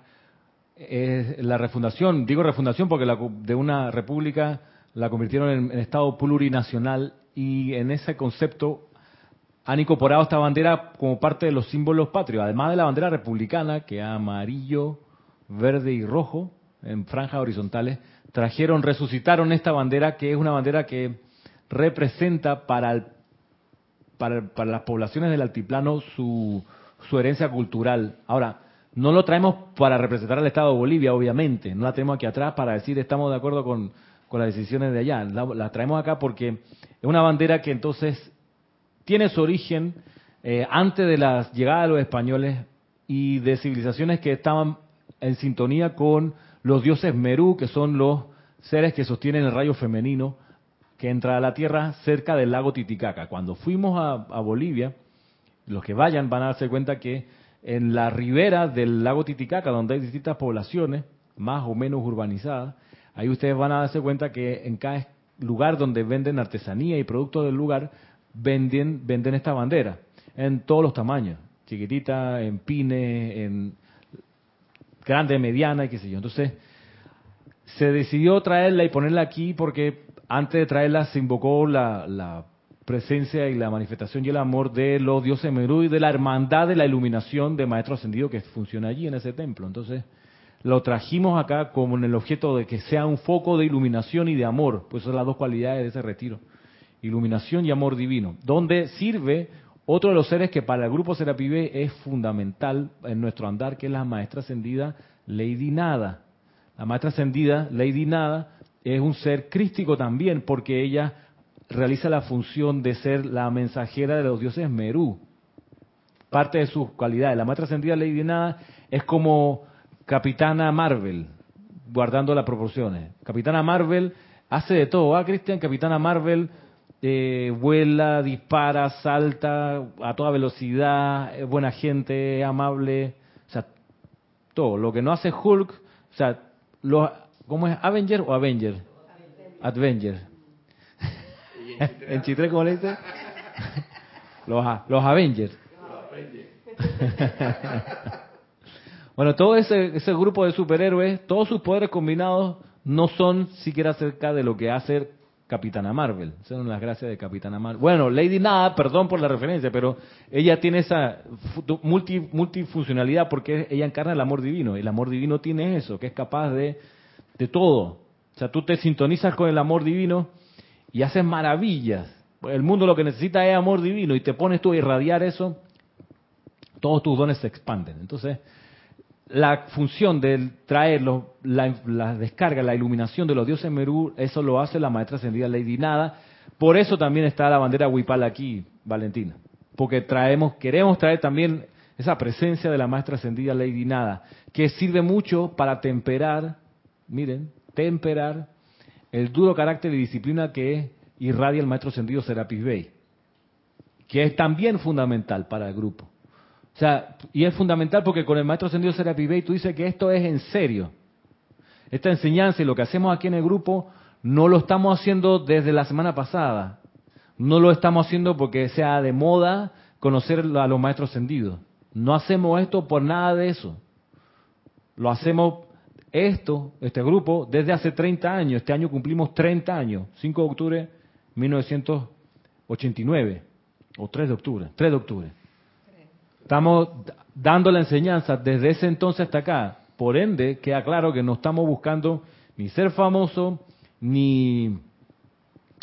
es la refundación, digo refundación porque de una república la convirtieron en Estado plurinacional y en ese concepto han incorporado esta bandera como parte de los símbolos patrios, además de la bandera republicana, que amarillo, verde y rojo, en franjas horizontales, trajeron, resucitaron esta bandera, que es una bandera que representa para, para, las poblaciones del altiplano su, su herencia cultural. Ahora, no lo traemos para representar al Estado de Bolivia, obviamente, no la tenemos aquí atrás para decir estamos de acuerdo con, con las decisiones de allá, la, traemos acá porque es una bandera que entonces tiene su origen eh, antes de la llegada de los españoles y de civilizaciones que estaban en sintonía con los dioses Merú, que son los seres que sostienen el rayo femenino que entra a la tierra cerca del lago Titicaca. Cuando fuimos a, Bolivia, los que vayan van a darse cuenta que en la ribera del lago Titicaca, donde hay distintas poblaciones, más o menos urbanizadas, ahí ustedes van a darse cuenta que en cada lugar donde venden artesanía y productos del lugar, venden, venden esta bandera en todos los tamaños, chiquitita, en pine, en grande, mediana y qué sé yo. Entonces, se decidió traerla y ponerla aquí porque antes de traerla se invocó la, presencia y la manifestación y el amor de los dioses Merú y de la hermandad de la iluminación de Maestro Ascendido que funciona allí en ese templo. Entonces, lo trajimos acá como en el objeto de que sea un foco de iluminación y de amor, pues son las dos cualidades de ese retiro iluminación y amor divino, donde sirve otro de los seres que para el grupo Serapi es fundamental en nuestro andar, que es la maestra ascendida Lady Nada. La maestra ascendida Lady Nada es un ser crístico también, porque ella realiza la función de ser la mensajera de los dioses Merú. Parte de sus cualidades. La maestra ascendida Lady Nada es como Capitana Marvel, guardando las proporciones. Capitana Marvel hace de todo, ¿ah, Cristian? Capitana Marvel eh, vuela, dispara, salta a toda velocidad, es buena gente, amable, o sea, todo. Lo que no hace Hulk, o sea, los, ¿cómo es? ¿Avenger o Avenger? Avenger. en Chitre, ¿cómo le los, Avengers. bueno, todo ese, grupo de superhéroes, todos sus poderes combinados no son siquiera cerca de lo que hace Capitana Marvel. Son las gracias de Capitana Marvel. Bueno, Lady Nada, perdón por la referencia, pero ella tiene esa multi, multifuncionalidad porque ella encarna el amor divino. El amor divino tiene eso, que es capaz de, de todo. O sea, tú te sintonizas con el amor divino y haces maravillas. El mundo lo que necesita es amor divino y te pones tú a irradiar eso, todos tus dones se expanden. Entonces, la función de traer la, descarga, la iluminación de los dioses Merú, eso lo hace la maestra ascendida Lady Nada. Por eso también está la bandera Huipal aquí, Valentina. Porque traemos, queremos traer también esa presencia de la maestra ascendida Lady Nada, que sirve mucho para temperar, miren, temperar el duro carácter y disciplina que irradia el maestro ascendido Serapis Bey, que es también fundamental para el grupo. O sea, y es fundamental porque con el maestro ascendido Serapi Bey tú dices que esto es en serio. Esta enseñanza y lo que hacemos aquí en el grupo no lo estamos haciendo desde la semana pasada. No lo estamos haciendo porque sea de moda conocer a los maestros ascendidos. No hacemos esto por nada de eso. Lo hacemos esto, este grupo, desde hace 30 años. Este año cumplimos 30 años. 5 de octubre 1989. O 3 de octubre. 3 de octubre. Estamos dando la enseñanza desde ese entonces hasta acá. Por ende, queda claro que no estamos buscando ni ser famoso, ni,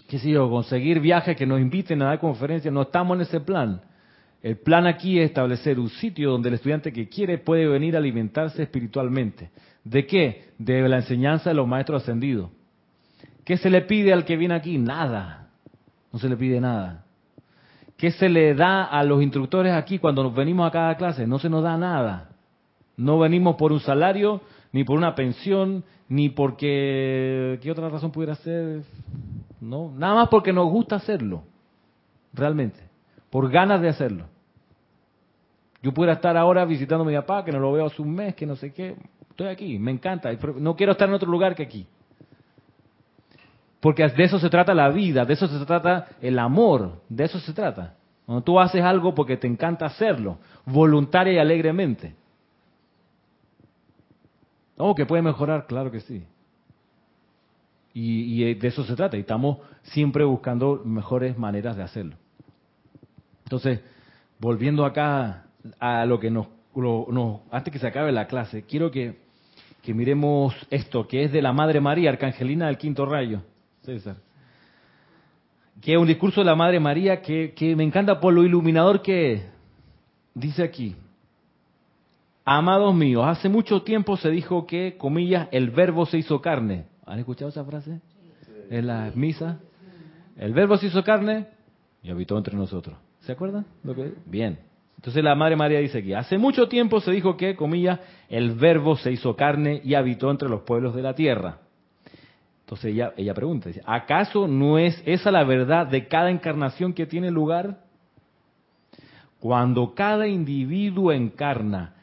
qué sé yo, conseguir viajes que nos inviten a dar conferencias. No estamos en ese plan. El plan aquí es establecer un sitio donde el estudiante que quiere puede venir a alimentarse espiritualmente. ¿De qué? De la enseñanza de los maestros ascendidos. ¿Qué se le pide al que viene aquí? Nada. No se le pide nada. ¿Qué se le da a los instructores aquí cuando nos venimos a cada clase? No se nos da nada. No venimos por un salario, ni por una pensión, ni porque... ¿Qué otra razón pudiera ser? No, nada más porque nos gusta hacerlo. Realmente. Por ganas de hacerlo. Yo pudiera estar ahora visitando a mi papá, que no lo veo hace un mes, que no sé qué. Estoy aquí, me encanta. No quiero estar en otro lugar que aquí. Porque de eso se trata la vida, de eso se trata el amor, de eso se trata. Cuando tú haces algo porque te encanta hacerlo, voluntaria y alegremente. Oh, que puede mejorar, claro que sí. Y, y, de eso se trata, y estamos siempre buscando mejores maneras de hacerlo. Entonces, volviendo acá a lo que nos, antes que se acabe la clase, quiero que, miremos esto, que es de la Madre María, Arcangelina del Quinto Rayo, César. Que es un discurso de la Madre María que, que me encanta por lo iluminador que Dice aquí, amados míos, hace mucho tiempo se dijo que, comillas, el verbo se hizo carne. ¿Han escuchado esa frase? En la misa. El verbo se hizo carne y habitó entre nosotros. ¿Se acuerdan? Lo que... Bien. Entonces la Madre María dice aquí, hace mucho tiempo se dijo que, comillas, el verbo se hizo carne y habitó entre los pueblos de la tierra. Entonces ella, ella pregunta, ¿acaso no es esa la verdad de cada encarnación que tiene lugar? Cuando cada individuo encarna,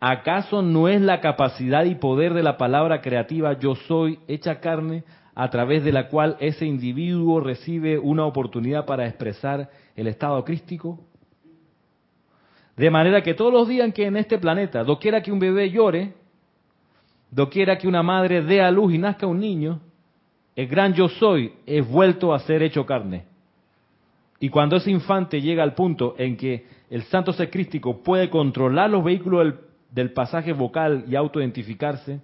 ¿acaso no es la capacidad y poder de la palabra creativa yo soy hecha carne a través de la cual ese individuo recibe una oportunidad para expresar el estado crístico? De manera que todos los días que en este planeta, doquiera que un bebé llore, doquiera que una madre dé a luz y nazca un niño, el gran yo soy es vuelto a ser hecho carne. Y cuando ese infante llega al punto en que el santo ser crístico puede controlar los vehículos del, pasaje vocal y autoidentificarse,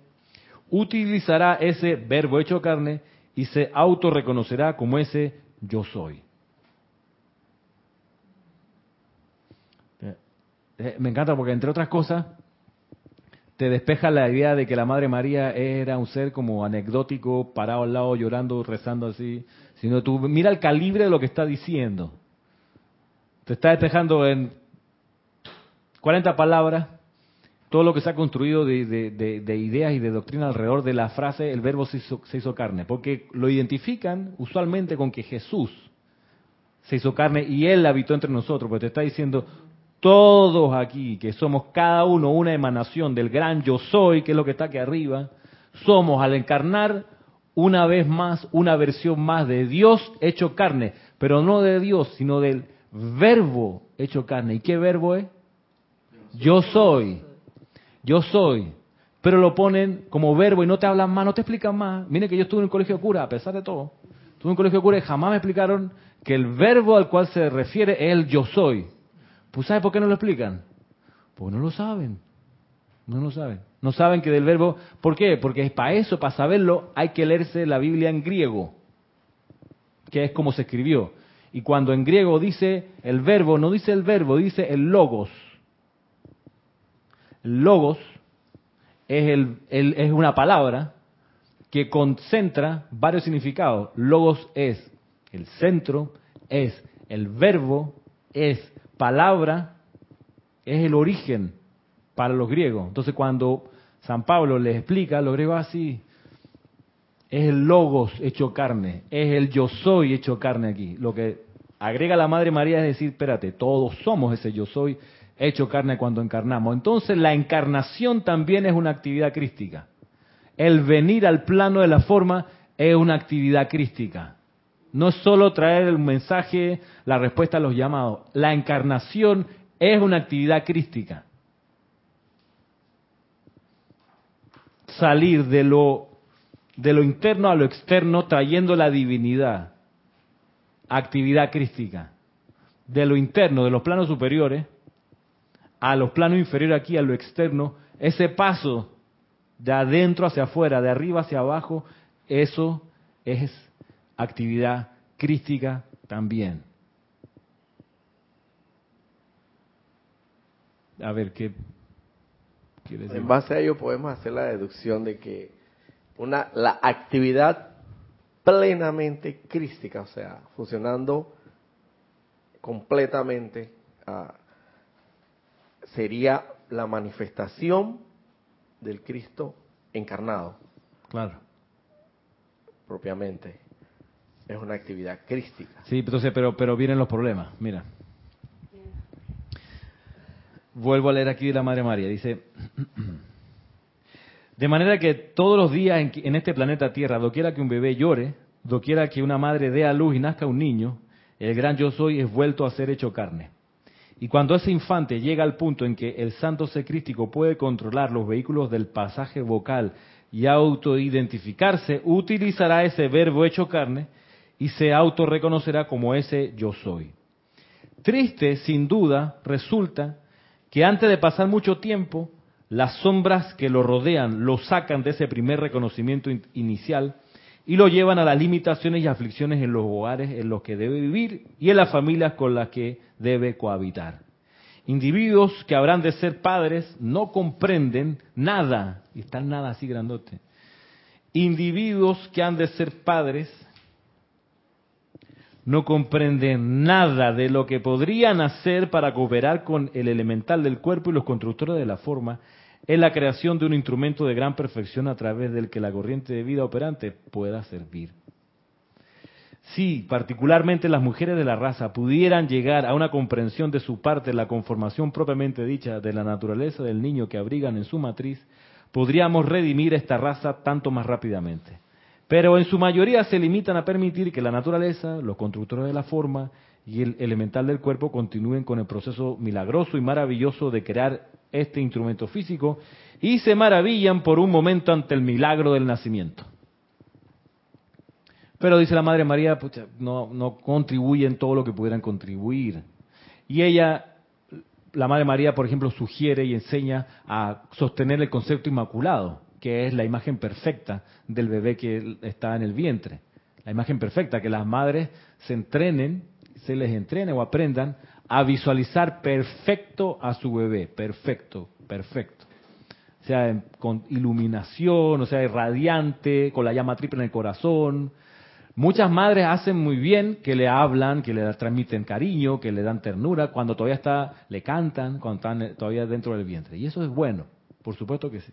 utilizará ese verbo hecho carne y se autorreconocerá como ese yo soy. Me encanta porque, entre otras cosas, te despeja la idea de que la Madre María era un ser como anecdótico, parado al lado, llorando, rezando así, sino tú mira el calibre de lo que está diciendo. Te está despejando en 40 palabras todo lo que se ha construido de, ideas y de doctrina alrededor de la frase el verbo se hizo, se hizo carne, porque lo identifican usualmente con que Jesús se hizo carne y Él habitó entre nosotros, porque te está diciendo, todos aquí, que somos cada uno una emanación del gran yo soy, que es lo que está aquí arriba, somos al encarnar una vez más una versión más de Dios hecho carne, pero no de Dios, sino del verbo hecho carne. ¿Y qué verbo es? Yo soy. Yo soy. Pero lo ponen como verbo y no te hablan más, no te explican más. Miren que yo estuve en un colegio de cura, a pesar de todo. Estuve en un colegio de cura y jamás me explicaron que el verbo al cual se refiere es el yo soy. Pues ¿sabe por qué no lo explican? Pues no lo saben. No lo saben. No saben que del verbo... ¿Por qué? Porque para eso, para saberlo, hay que leerse la Biblia en griego, que es como se escribió. Y cuando en griego dice el verbo, no dice el verbo, dice el logos. El logos es, es una palabra que concentra varios significados. Logos es el centro, es el verbo, es palabra es el origen para los griegos. Entonces cuando San Pablo les explica, los griegos así, es el logos hecho carne, es el yo soy hecho carne aquí. Lo que agrega la Madre María es decir, espérate, todos somos ese yo soy hecho carne cuando encarnamos. Entonces la encarnación también es una actividad crística. El venir al plano de la forma es una actividad crística. No es solo traer el mensaje, la respuesta a los llamados. La encarnación es una actividad crística. Salir de lo, de lo interno a lo externo trayendo la divinidad. Actividad crística. De lo interno, de los planos superiores, a los planos inferiores aquí, a lo externo, ese paso de adentro hacia afuera, de arriba hacia abajo, eso es actividad crística también. A ver, ¿qué decir? En base a ello podemos hacer la deducción de que una la actividad plenamente crística, o sea, funcionando completamente, ah, sería la manifestación del Cristo encarnado. Claro. Propiamente. Es una actividad crística. Sí, entonces, pero, pero vienen los problemas. Mira. Vuelvo a leer aquí de la Madre María. Dice, de manera que todos los días en, en este planeta Tierra, doquiera que un bebé llore, doquiera que una madre dé a luz y nazca un niño, el gran yo soy es vuelto a ser hecho carne. Y cuando ese infante llega al punto en que el santo ser crístico puede controlar los vehículos del pasaje vocal y autoidentificarse, utilizará ese verbo hecho carne y se autorreconocerá como ese yo soy. Triste, sin duda, resulta que antes de pasar mucho tiempo, las sombras que lo rodean lo sacan de ese primer reconocimiento inicial y lo llevan a las limitaciones y aflicciones en los hogares en los que debe vivir y en las familias con las que debe cohabitar. Individuos que habrán de ser padres no comprenden nada, y están nada así grandote. Individuos que han de ser padres no comprenden nada de lo que podrían hacer para cooperar con el elemental del cuerpo y los constructores de la forma es la creación de un instrumento de gran perfección a través del que la corriente de vida operante pueda servir. Si particularmente las mujeres de la raza pudieran llegar a una comprensión de su parte la conformación propiamente dicha de la naturaleza del niño que abrigan en su matriz, podríamos redimir esta raza tanto más rápidamente. Pero en su mayoría se limitan a permitir que la naturaleza, los constructores de la forma y el elemental del cuerpo continúen con el proceso milagroso y maravilloso de crear este instrumento físico y se maravillan por un momento ante el milagro del nacimiento. Pero dice la Madre María, no, no contribuyen todo lo que pudieran contribuir. Y ella, la Madre María, por ejemplo, sugiere y enseña a sostener el concepto inmaculado, que es la imagen perfecta del bebé que está en el vientre. La imagen perfecta, que las madres se entrenen, se les entrene o aprendan a visualizar perfecto a su bebé, perfecto, perfecto. O sea, con iluminación, o sea, radiante, con la llama triple en el corazón. Muchas madres hacen muy bien que le hablan, que le transmiten cariño, que le dan ternura, cuando todavía está, le cantan, cuando están todavía dentro del vientre. Y eso es bueno, por supuesto que sí.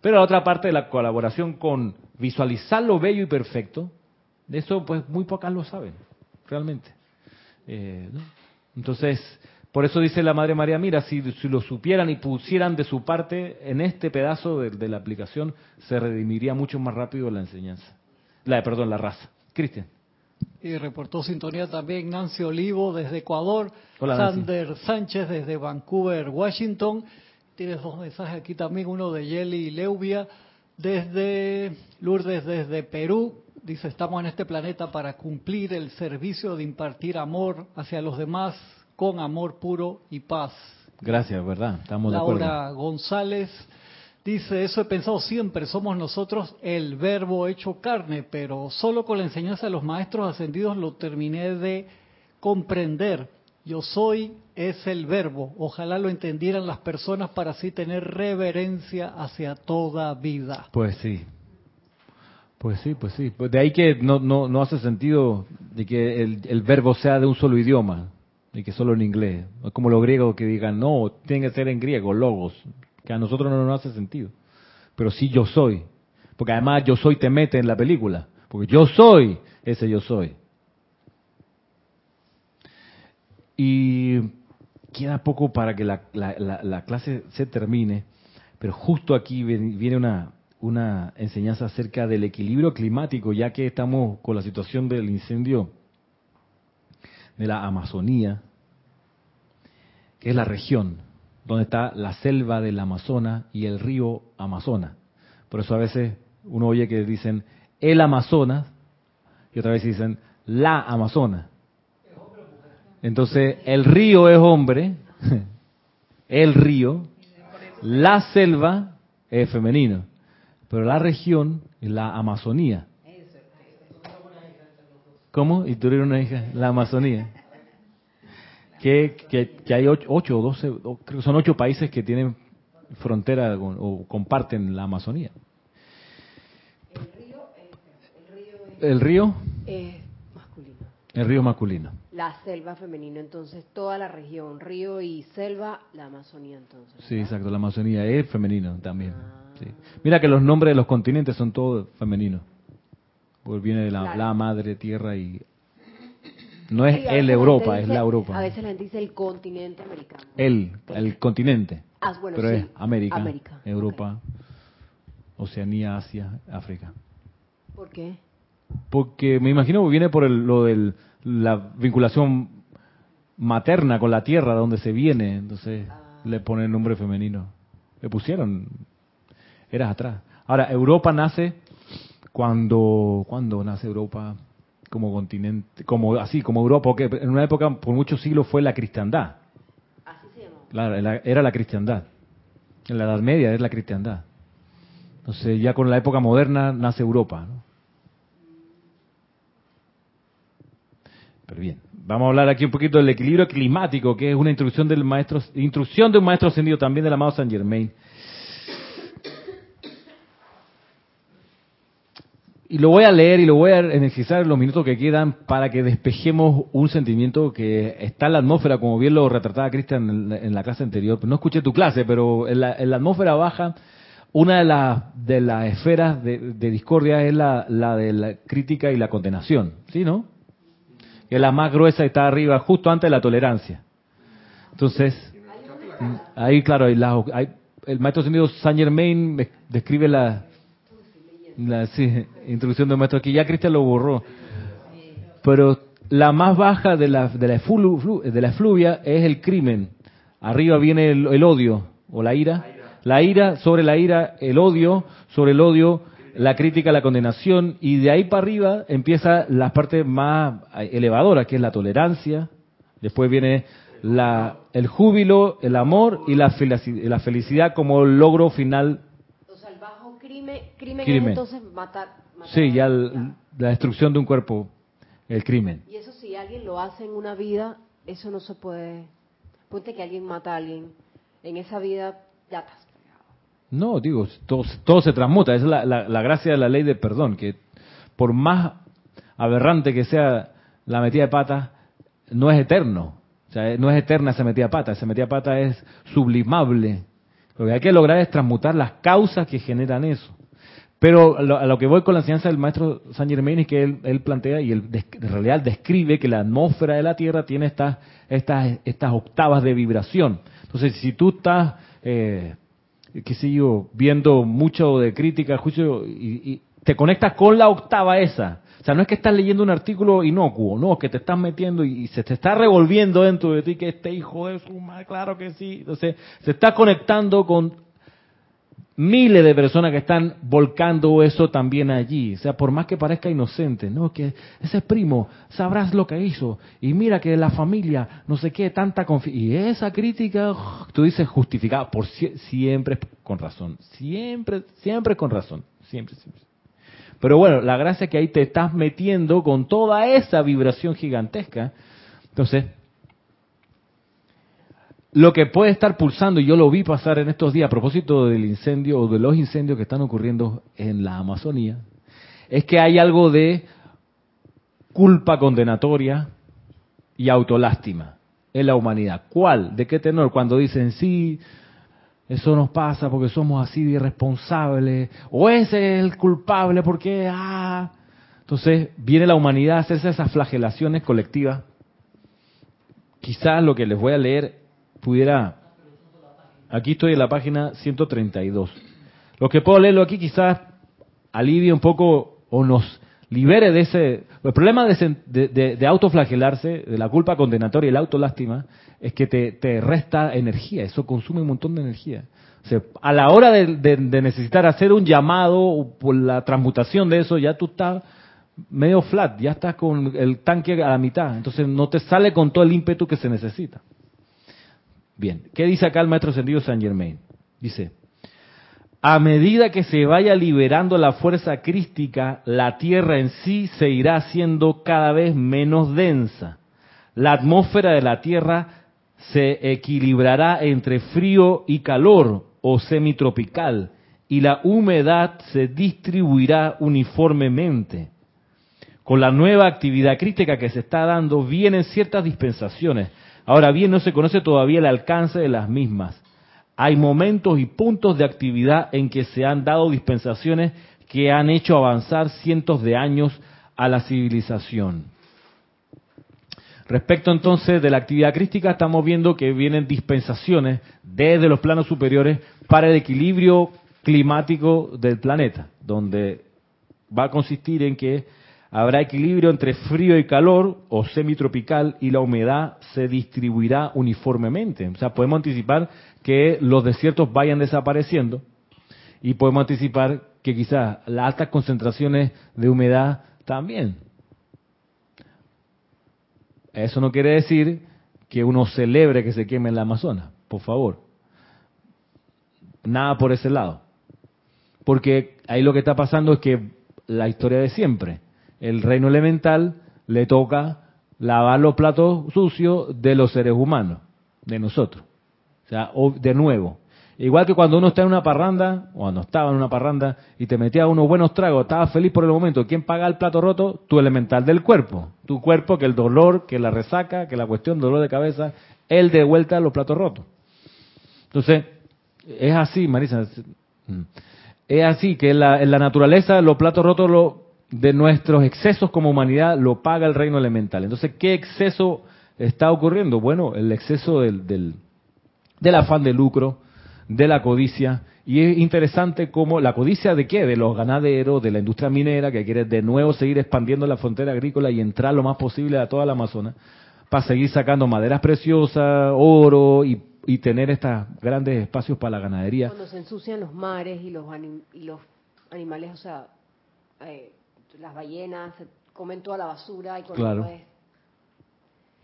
Pero la otra parte de la colaboración con visualizar lo bello y perfecto, de eso pues muy pocas lo saben, realmente. Eh, ¿no? Entonces, por eso dice la Madre María, mira, si, lo supieran y pusieran de su parte en este pedazo de, la aplicación, se redimiría mucho más rápido la enseñanza. La, perdón, la raza. Cristian. Y reportó sintonía también Nancy Olivo desde Ecuador, Sander Sánchez desde Vancouver, Washington. Tienes dos mensajes aquí también, uno de Yeli Leubia desde Lourdes desde Perú, dice, estamos en este planeta para cumplir el servicio de impartir amor hacia los demás con amor puro y paz. Gracias, ¿verdad? Estamos de acuerdo. Laura González dice, eso he pensado siempre, somos nosotros el verbo hecho carne, pero solo con la enseñanza de los maestros ascendidos lo terminé de comprender. Yo soy es el verbo. Ojalá lo entendieran las personas para así tener reverencia hacia toda vida. Pues sí, pues sí, pues sí. Pues de ahí que no, no, no hace sentido de que el, verbo sea de un solo idioma y que solo en inglés. Como los griegos que digan, no, tiene que ser en griego, logos, que a nosotros no nos hace sentido. Pero sí yo soy. Porque además yo soy te mete en la película. Porque yo soy ese yo soy. Y queda poco para que la, la, la clase se termine, pero justo aquí viene una, una enseñanza acerca del equilibrio climático, ya que estamos con la situación del incendio de la Amazonía. que es la región, donde está la selva del Amazonas y el río Amazonas. Por eso a veces uno oye que dicen el Amazonas y otra vez dicen la Amazonas. Entonces, el río es hombre, el río, la selva es femenino, pero la región es la Amazonía. ¿Cómo? Y tuvieron una hija, la Amazonía. Que, que, hay ocho, o doce, creo que son ocho países que tienen frontera o comparten la Amazonía. El río, es masculino. El río masculino. La selva femenino, entonces toda la región, río y selva, la Amazonía entonces. Sí, exacto, la Amazonía es femenino también. Ah. Mira que los nombres de los continentes son todos femeninos. Porque viene de la, madre tierra y no es el Europa, es la Europa. A veces la gente dice el continente americano. El, el continente. Ah, bueno, pero es América, Europa, Oceanía, Asia, África. ¿Por qué? Porque me imagino que viene por lo de la vinculación materna con la tierra, de donde se viene, entonces ah. le ponen el nombre femenino. Le pusieron, eras atrás. Ahora, Europa nace cuando, cuando nace Europa como continente, como así, como Europa, porque en una época, por muchos siglos, fue la cristiandad. Así se llamó. Claro, era la cristiandad. En la Edad Media es la cristiandad. Entonces, ya con la época moderna nace Europa. ¿no? Pero bien, vamos a hablar aquí un poquito del equilibrio climático, que es una instrucción del maestro, instrucción de un maestro ascendido también del amado San Germain. Y lo voy a leer y lo voy a energizar en los minutos que quedan para que despejemos un sentimiento que está en la atmósfera, como bien lo retrataba Cristian en, la clase anterior. No escuché tu clase, pero en la, atmósfera baja, una de, las de las esferas de, discordia es la, la, de la crítica y la condenación. ¿Sí, no? Que la más gruesa está arriba, justo antes de la tolerancia. Entonces, ahí, claro, hay, el maestro ascendido Saint Germain describe la, la sí, introducción del maestro aquí. Ya Cristian lo borró. Pero la más baja de la, de la, de la efluvia es el crimen. Arriba viene el, odio o la ira. La ira, sobre la ira, el odio, sobre el odio, la crítica, la condenación. Y de ahí para arriba empieza la parte más elevadora, que es la tolerancia. Después viene la, el júbilo, el amor y la, la felicidad como logro final crimen, es entonces matar. sí, ya la destrucción de un cuerpo, el crimen. Y eso si alguien lo hace en una vida, eso no se puede... Ponte que alguien mata a alguien, en esa vida ya estás No, digo, todo, se transmuta, esa es la, gracia de la ley de perdón, que por más aberrante que sea la metida de pata, no es eterno. O sea, no es eterna esa metida de pata, esa metida de pata es sublimable. Lo que hay que lograr es transmutar las causas que generan eso. Pero a lo que voy con la enseñanza del maestro San Germain es que él, plantea y él en realidad describe que la atmósfera de la Tierra tiene estas, estas, estas octavas de vibración. Entonces, si tú estás, eh, qué sé yo, viendo mucho de crítica, juicio, y, te conectas con la octava esa, o sea, no es que estás leyendo un artículo inocuo, no, que te estás metiendo y, se te está revolviendo dentro de ti que este hijo es un mal, claro que sí. Entonces, se está conectando con miles de personas que están volcando eso también allí. O sea, por más que parezca inocente, no, que ese primo, sabrás lo que hizo. Y mira que la familia, no sé qué, tanta confianza. Y esa crítica, tú dices justificada, por siempre con razón. Siempre, siempre con razón. Siempre, siempre. Pero bueno, la gracia es que ahí te estás metiendo con toda esa vibración gigantesca. Entonces, lo que puede estar pulsando, y yo lo vi pasar en estos días a propósito del incendio o de los incendios que están ocurriendo en la Amazonía, es que hay algo de culpa condenatoria y autolástima en la humanidad. ¿Cuál? ¿De qué tenor? Cuando dicen, sí, eso nos pasa porque somos así de irresponsables, o ese es el culpable porque, ah. Entonces viene la humanidad a hacerse esas flagelaciones colectivas. Quizás lo que les voy a leer pudiera... Aquí estoy en la página 132. Lo que puedo leerlo aquí quizás alivie un poco o nos libere de ese... El problema de, de, autoflagelarse, de la culpa condenatoria y la autolástima, es que te, resta energía, eso consume un montón de energía. A la hora de, necesitar hacer un llamado por la transmutación de eso, ya tú estás medio flat, ya estás con el tanque a la mitad, entonces no te sale con todo el ímpetu que se necesita. Bien, ¿qué dice acá el maestro ascendido San Germain? Dice, a medida que se vaya liberando la fuerza crística, la Tierra en sí se irá haciendo cada vez menos densa. La atmósfera de la Tierra se equilibrará entre frío y calor o semitropical y la humedad se distribuirá uniformemente. Con la nueva actividad crítica que se está dando vienen ciertas dispensaciones. Ahora bien, no se conoce todavía el alcance de las mismas hay momentos y puntos de actividad en que se han dado dispensaciones que han hecho avanzar cientos de años a la civilización. Respecto entonces de la actividad crística, estamos viendo que vienen dispensaciones desde los planos superiores para el equilibrio climático del planeta, donde va a consistir en que habrá equilibrio entre frío y calor o semitropical y la humedad se distribuirá uniformemente. O sea, podemos anticipar que los desiertos vayan desapareciendo y podemos anticipar que quizás las altas concentraciones de humedad también. Eso no quiere decir que uno celebre que se queme en la Amazonas, por favor. Nada por ese lado. Porque ahí lo que está pasando es que la historia de siempre, el reino elemental le toca lavar los platos sucios de los seres humanos, de nosotros. O sea, de nuevo. Igual que cuando uno está en una parranda, o cuando estaba en una parranda y te metía unos buenos tragos, estaba feliz por el momento. ¿Quién paga el plato roto? Tu elemental del cuerpo. Tu cuerpo, que el dolor, que la resaca, que la cuestión, dolor de cabeza, él de vuelta los platos rotos. Entonces, es así, Marisa. Es así, que en la, en la naturaleza los platos rotos lo, de nuestros excesos como humanidad lo paga el reino elemental. Entonces, ¿qué exceso está ocurriendo? Bueno, el exceso del, del afán de lucro, de la codicia. Y es interesante cómo la codicia de qué? De los ganaderos, de la industria minera, que quiere de nuevo seguir expandiendo la frontera agrícola y entrar lo más posible a toda la Amazonas, para seguir sacando maderas preciosas, oro y, tener estos grandes espacios para la ganadería. Cuando se ensucian los mares y los, y los animales, o sea, eh, las ballenas comen toda la basura y con claro.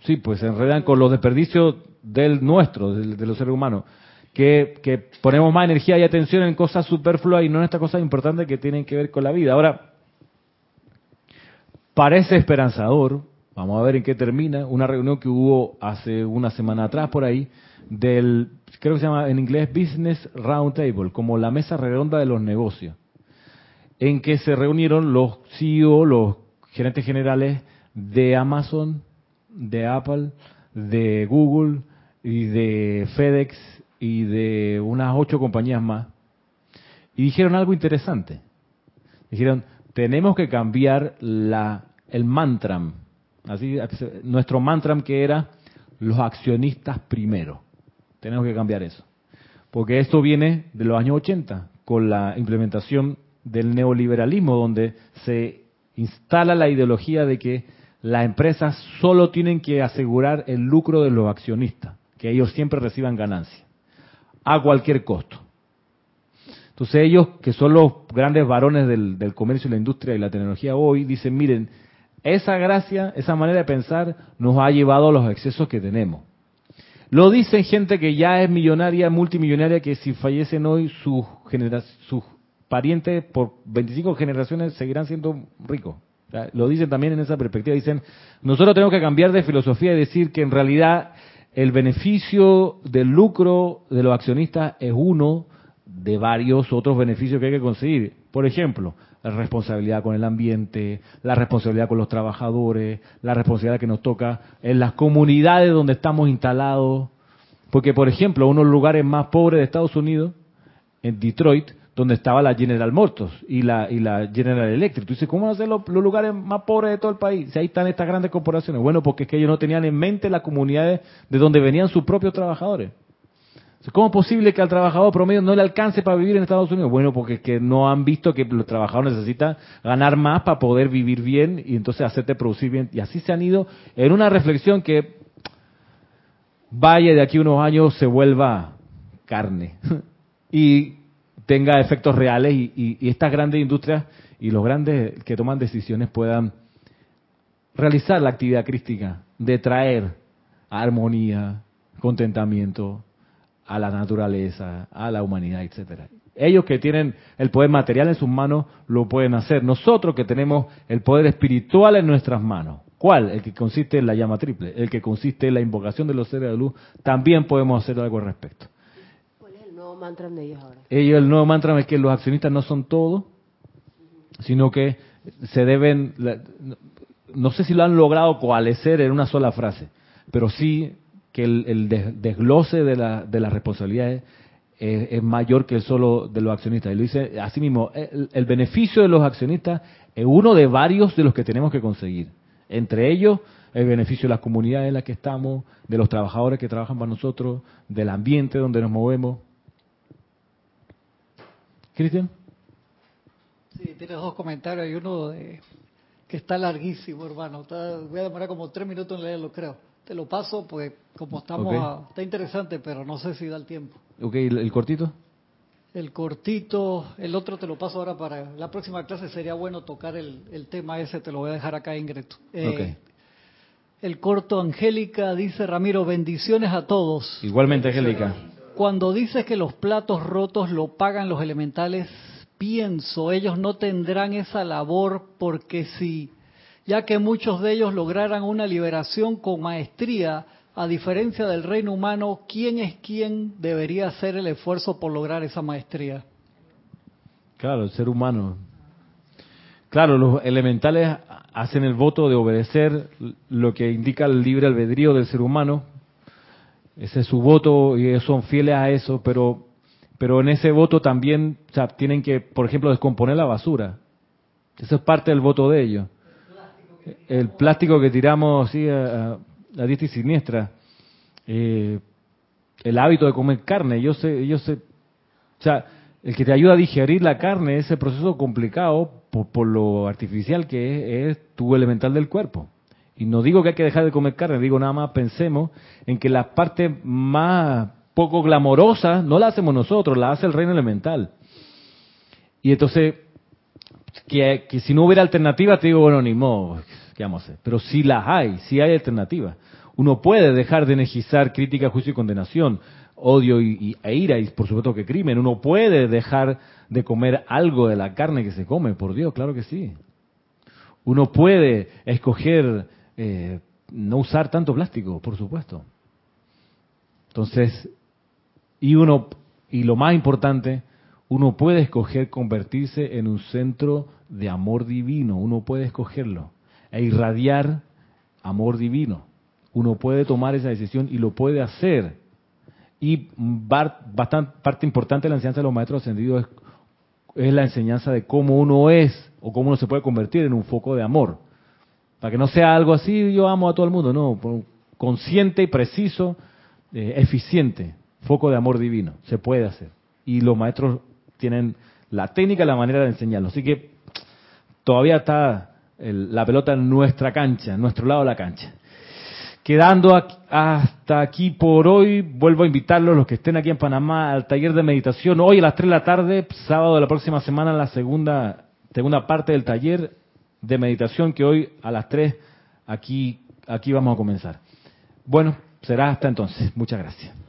Sí, pues se enredan con los desperdicios del nuestro, de, los seres humanos. Que, que, ponemos más energía y atención en cosas superfluas y no en estas cosas importantes que tienen que ver con la vida. Ahora, parece esperanzador, vamos a ver en qué termina, una reunión que hubo hace una semana atrás por ahí, del, creo que se llama en inglés Business Roundtable, como la mesa redonda de los negocios, en que se reunieron los CEO, los gerentes generales de Amazon, de Apple, de Google y de FedEx y de unas ocho compañías más. Y dijeron algo interesante. Dijeron, tenemos que cambiar la, el mantra, así, nuestro mantra que era los accionistas primero. Tenemos que cambiar eso. Porque esto viene de los años 80, con la implementación del neoliberalismo, donde se instala la ideología de que las empresas solo tienen que asegurar el lucro de los accionistas, que ellos siempre reciban ganancia, a cualquier costo. Entonces ellos, que son los grandes varones del, comercio, la industria y la tecnología hoy, dicen, miren, esa gracia, esa manera de pensar nos ha llevado a los excesos que tenemos. Lo dicen gente que ya es millonaria, multimillonaria, que si fallecen hoy sus, sus parientes por 25 generaciones seguirán siendo ricos. Lo dicen también en esa perspectiva. Dicen, nosotros tenemos que cambiar de filosofía y decir que en realidad el beneficio del lucro de los accionistas es uno de varios otros beneficios que hay que conseguir. Por ejemplo, la responsabilidad con el ambiente, la responsabilidad con los trabajadores, la responsabilidad que nos toca en las comunidades donde estamos instalados. Porque, por ejemplo, uno de los lugares más pobres de Estados Unidos, en Detroit, donde estaba la General Motors y la, y la General Electric. Tú dices, ¿cómo van a ser los, lugares más pobres de todo el país? Si ahí están estas grandes corporaciones. Bueno, porque es que ellos no tenían en mente las comunidades de donde venían sus propios trabajadores. ¿Cómo es posible que al trabajador promedio no le alcance para vivir en Estados Unidos? Bueno, porque es que no han visto que el trabajador necesita ganar más para poder vivir bien y entonces hacerte producir bien. Y así se han ido en una reflexión que vaya de aquí unos años se vuelva carne y tenga efectos reales y, y estas grandes industrias y los grandes que toman decisiones puedan realizar la actividad crística de traer armonía, contentamiento, a la naturaleza, a la humanidad, etcétera. Ellos que tienen el poder material en sus manos lo pueden hacer. Nosotros que tenemos el poder espiritual en nuestras manos, ¿cuál? El que consiste en la llama triple, el que consiste en la invocación de los seres de luz, también podemos hacer algo al respecto. ¿Cuál es el nuevo mantra de ellos ahora? Ellos, el nuevo mantra es que los accionistas no son todo, sino que se deben, no sé si lo han logrado coalescer en una sola frase, pero sí que el, desglose de, la, de las responsabilidades es, mayor que el solo de los accionistas. Y lo dice así mismo, el, beneficio de los accionistas es uno de varios de los que tenemos que conseguir. Entre ellos, el beneficio de las comunidades en las que estamos, de los trabajadores que trabajan para nosotros, del ambiente donde nos movemos. Cristian. Sí, tienes dos comentarios. Hay uno de, que está larguísimo, hermano. voy a demorar como tres minutos en leerlo, creo. Te lo paso, pues como estamos, está interesante, pero no sé si da el tiempo. Ok, ¿el, cortito? El cortito, el otro te lo paso ahora para la próxima clase. Sería bueno tocar el, tema ese, te lo voy a dejar acá, Ingrid. Eh, el corto, Angélica, dice Ramiro, bendiciones a todos. Igualmente, Angélica. Cuando dices que los platos rotos lo pagan los elementales, pienso, ellos no tendrán esa labor porque si ya que muchos de ellos lograran una liberación con maestría, a diferencia del reino humano, ¿quién es quién debería hacer el esfuerzo por lograr esa maestría? Claro, el ser humano. Claro, los elementales hacen el voto de obedecer lo que indica el libre albedrío del ser humano. Ese es su voto y ellos son fieles a eso, pero, pero en ese voto también tienen que, por ejemplo, descomponer la basura. Eso es parte del voto de ellos el plástico que tiramos así a, a, diestra y siniestra, eh, el hábito de comer carne, yo sé, yo o sea, el que te ayuda a digerir la carne, ese proceso complicado por, lo artificial que es, es tu elemental del cuerpo. Y no digo que hay que dejar de comer carne, digo nada más pensemos en que la parte más poco glamorosa no la hacemos nosotros, la hace el reino elemental. Y entonces que, si no hubiera alternativa, te digo, bueno, ni modo, ¿qué vamos a hacer? Pero si las hay, si hay alternativas. Uno puede dejar de energizar crítica, juicio y condenación, odio y, e ira, y por supuesto que crimen. Uno puede dejar de comer algo de la carne que se come, por Dios, claro que sí. Uno puede escoger eh, no usar tanto plástico, por supuesto. Entonces, y uno, y lo más importante, uno puede escoger convertirse en un centro de amor divino, uno puede escogerlo e irradiar amor divino. Uno puede tomar esa decisión y lo puede hacer. Y bastante, parte importante de la enseñanza de los maestros ascendidos es, es la enseñanza de cómo uno es o cómo uno se puede convertir en un foco de amor. Para que no sea algo así, yo amo a todo el mundo, no, consciente preciso, eh, eficiente, foco de amor divino, se puede hacer. Y los maestros tienen la técnica y la manera de enseñarlo. Así que todavía está la pelota en nuestra cancha, en nuestro lado de la cancha. Quedando hasta aquí por hoy, vuelvo a invitarlos, los que estén aquí en Panamá, al taller de meditación. Hoy a las 3 de la tarde, sábado de la próxima semana, la segunda, segunda parte del taller de meditación que hoy a las 3 aquí, aquí vamos a comenzar. Bueno, será hasta entonces. Muchas gracias.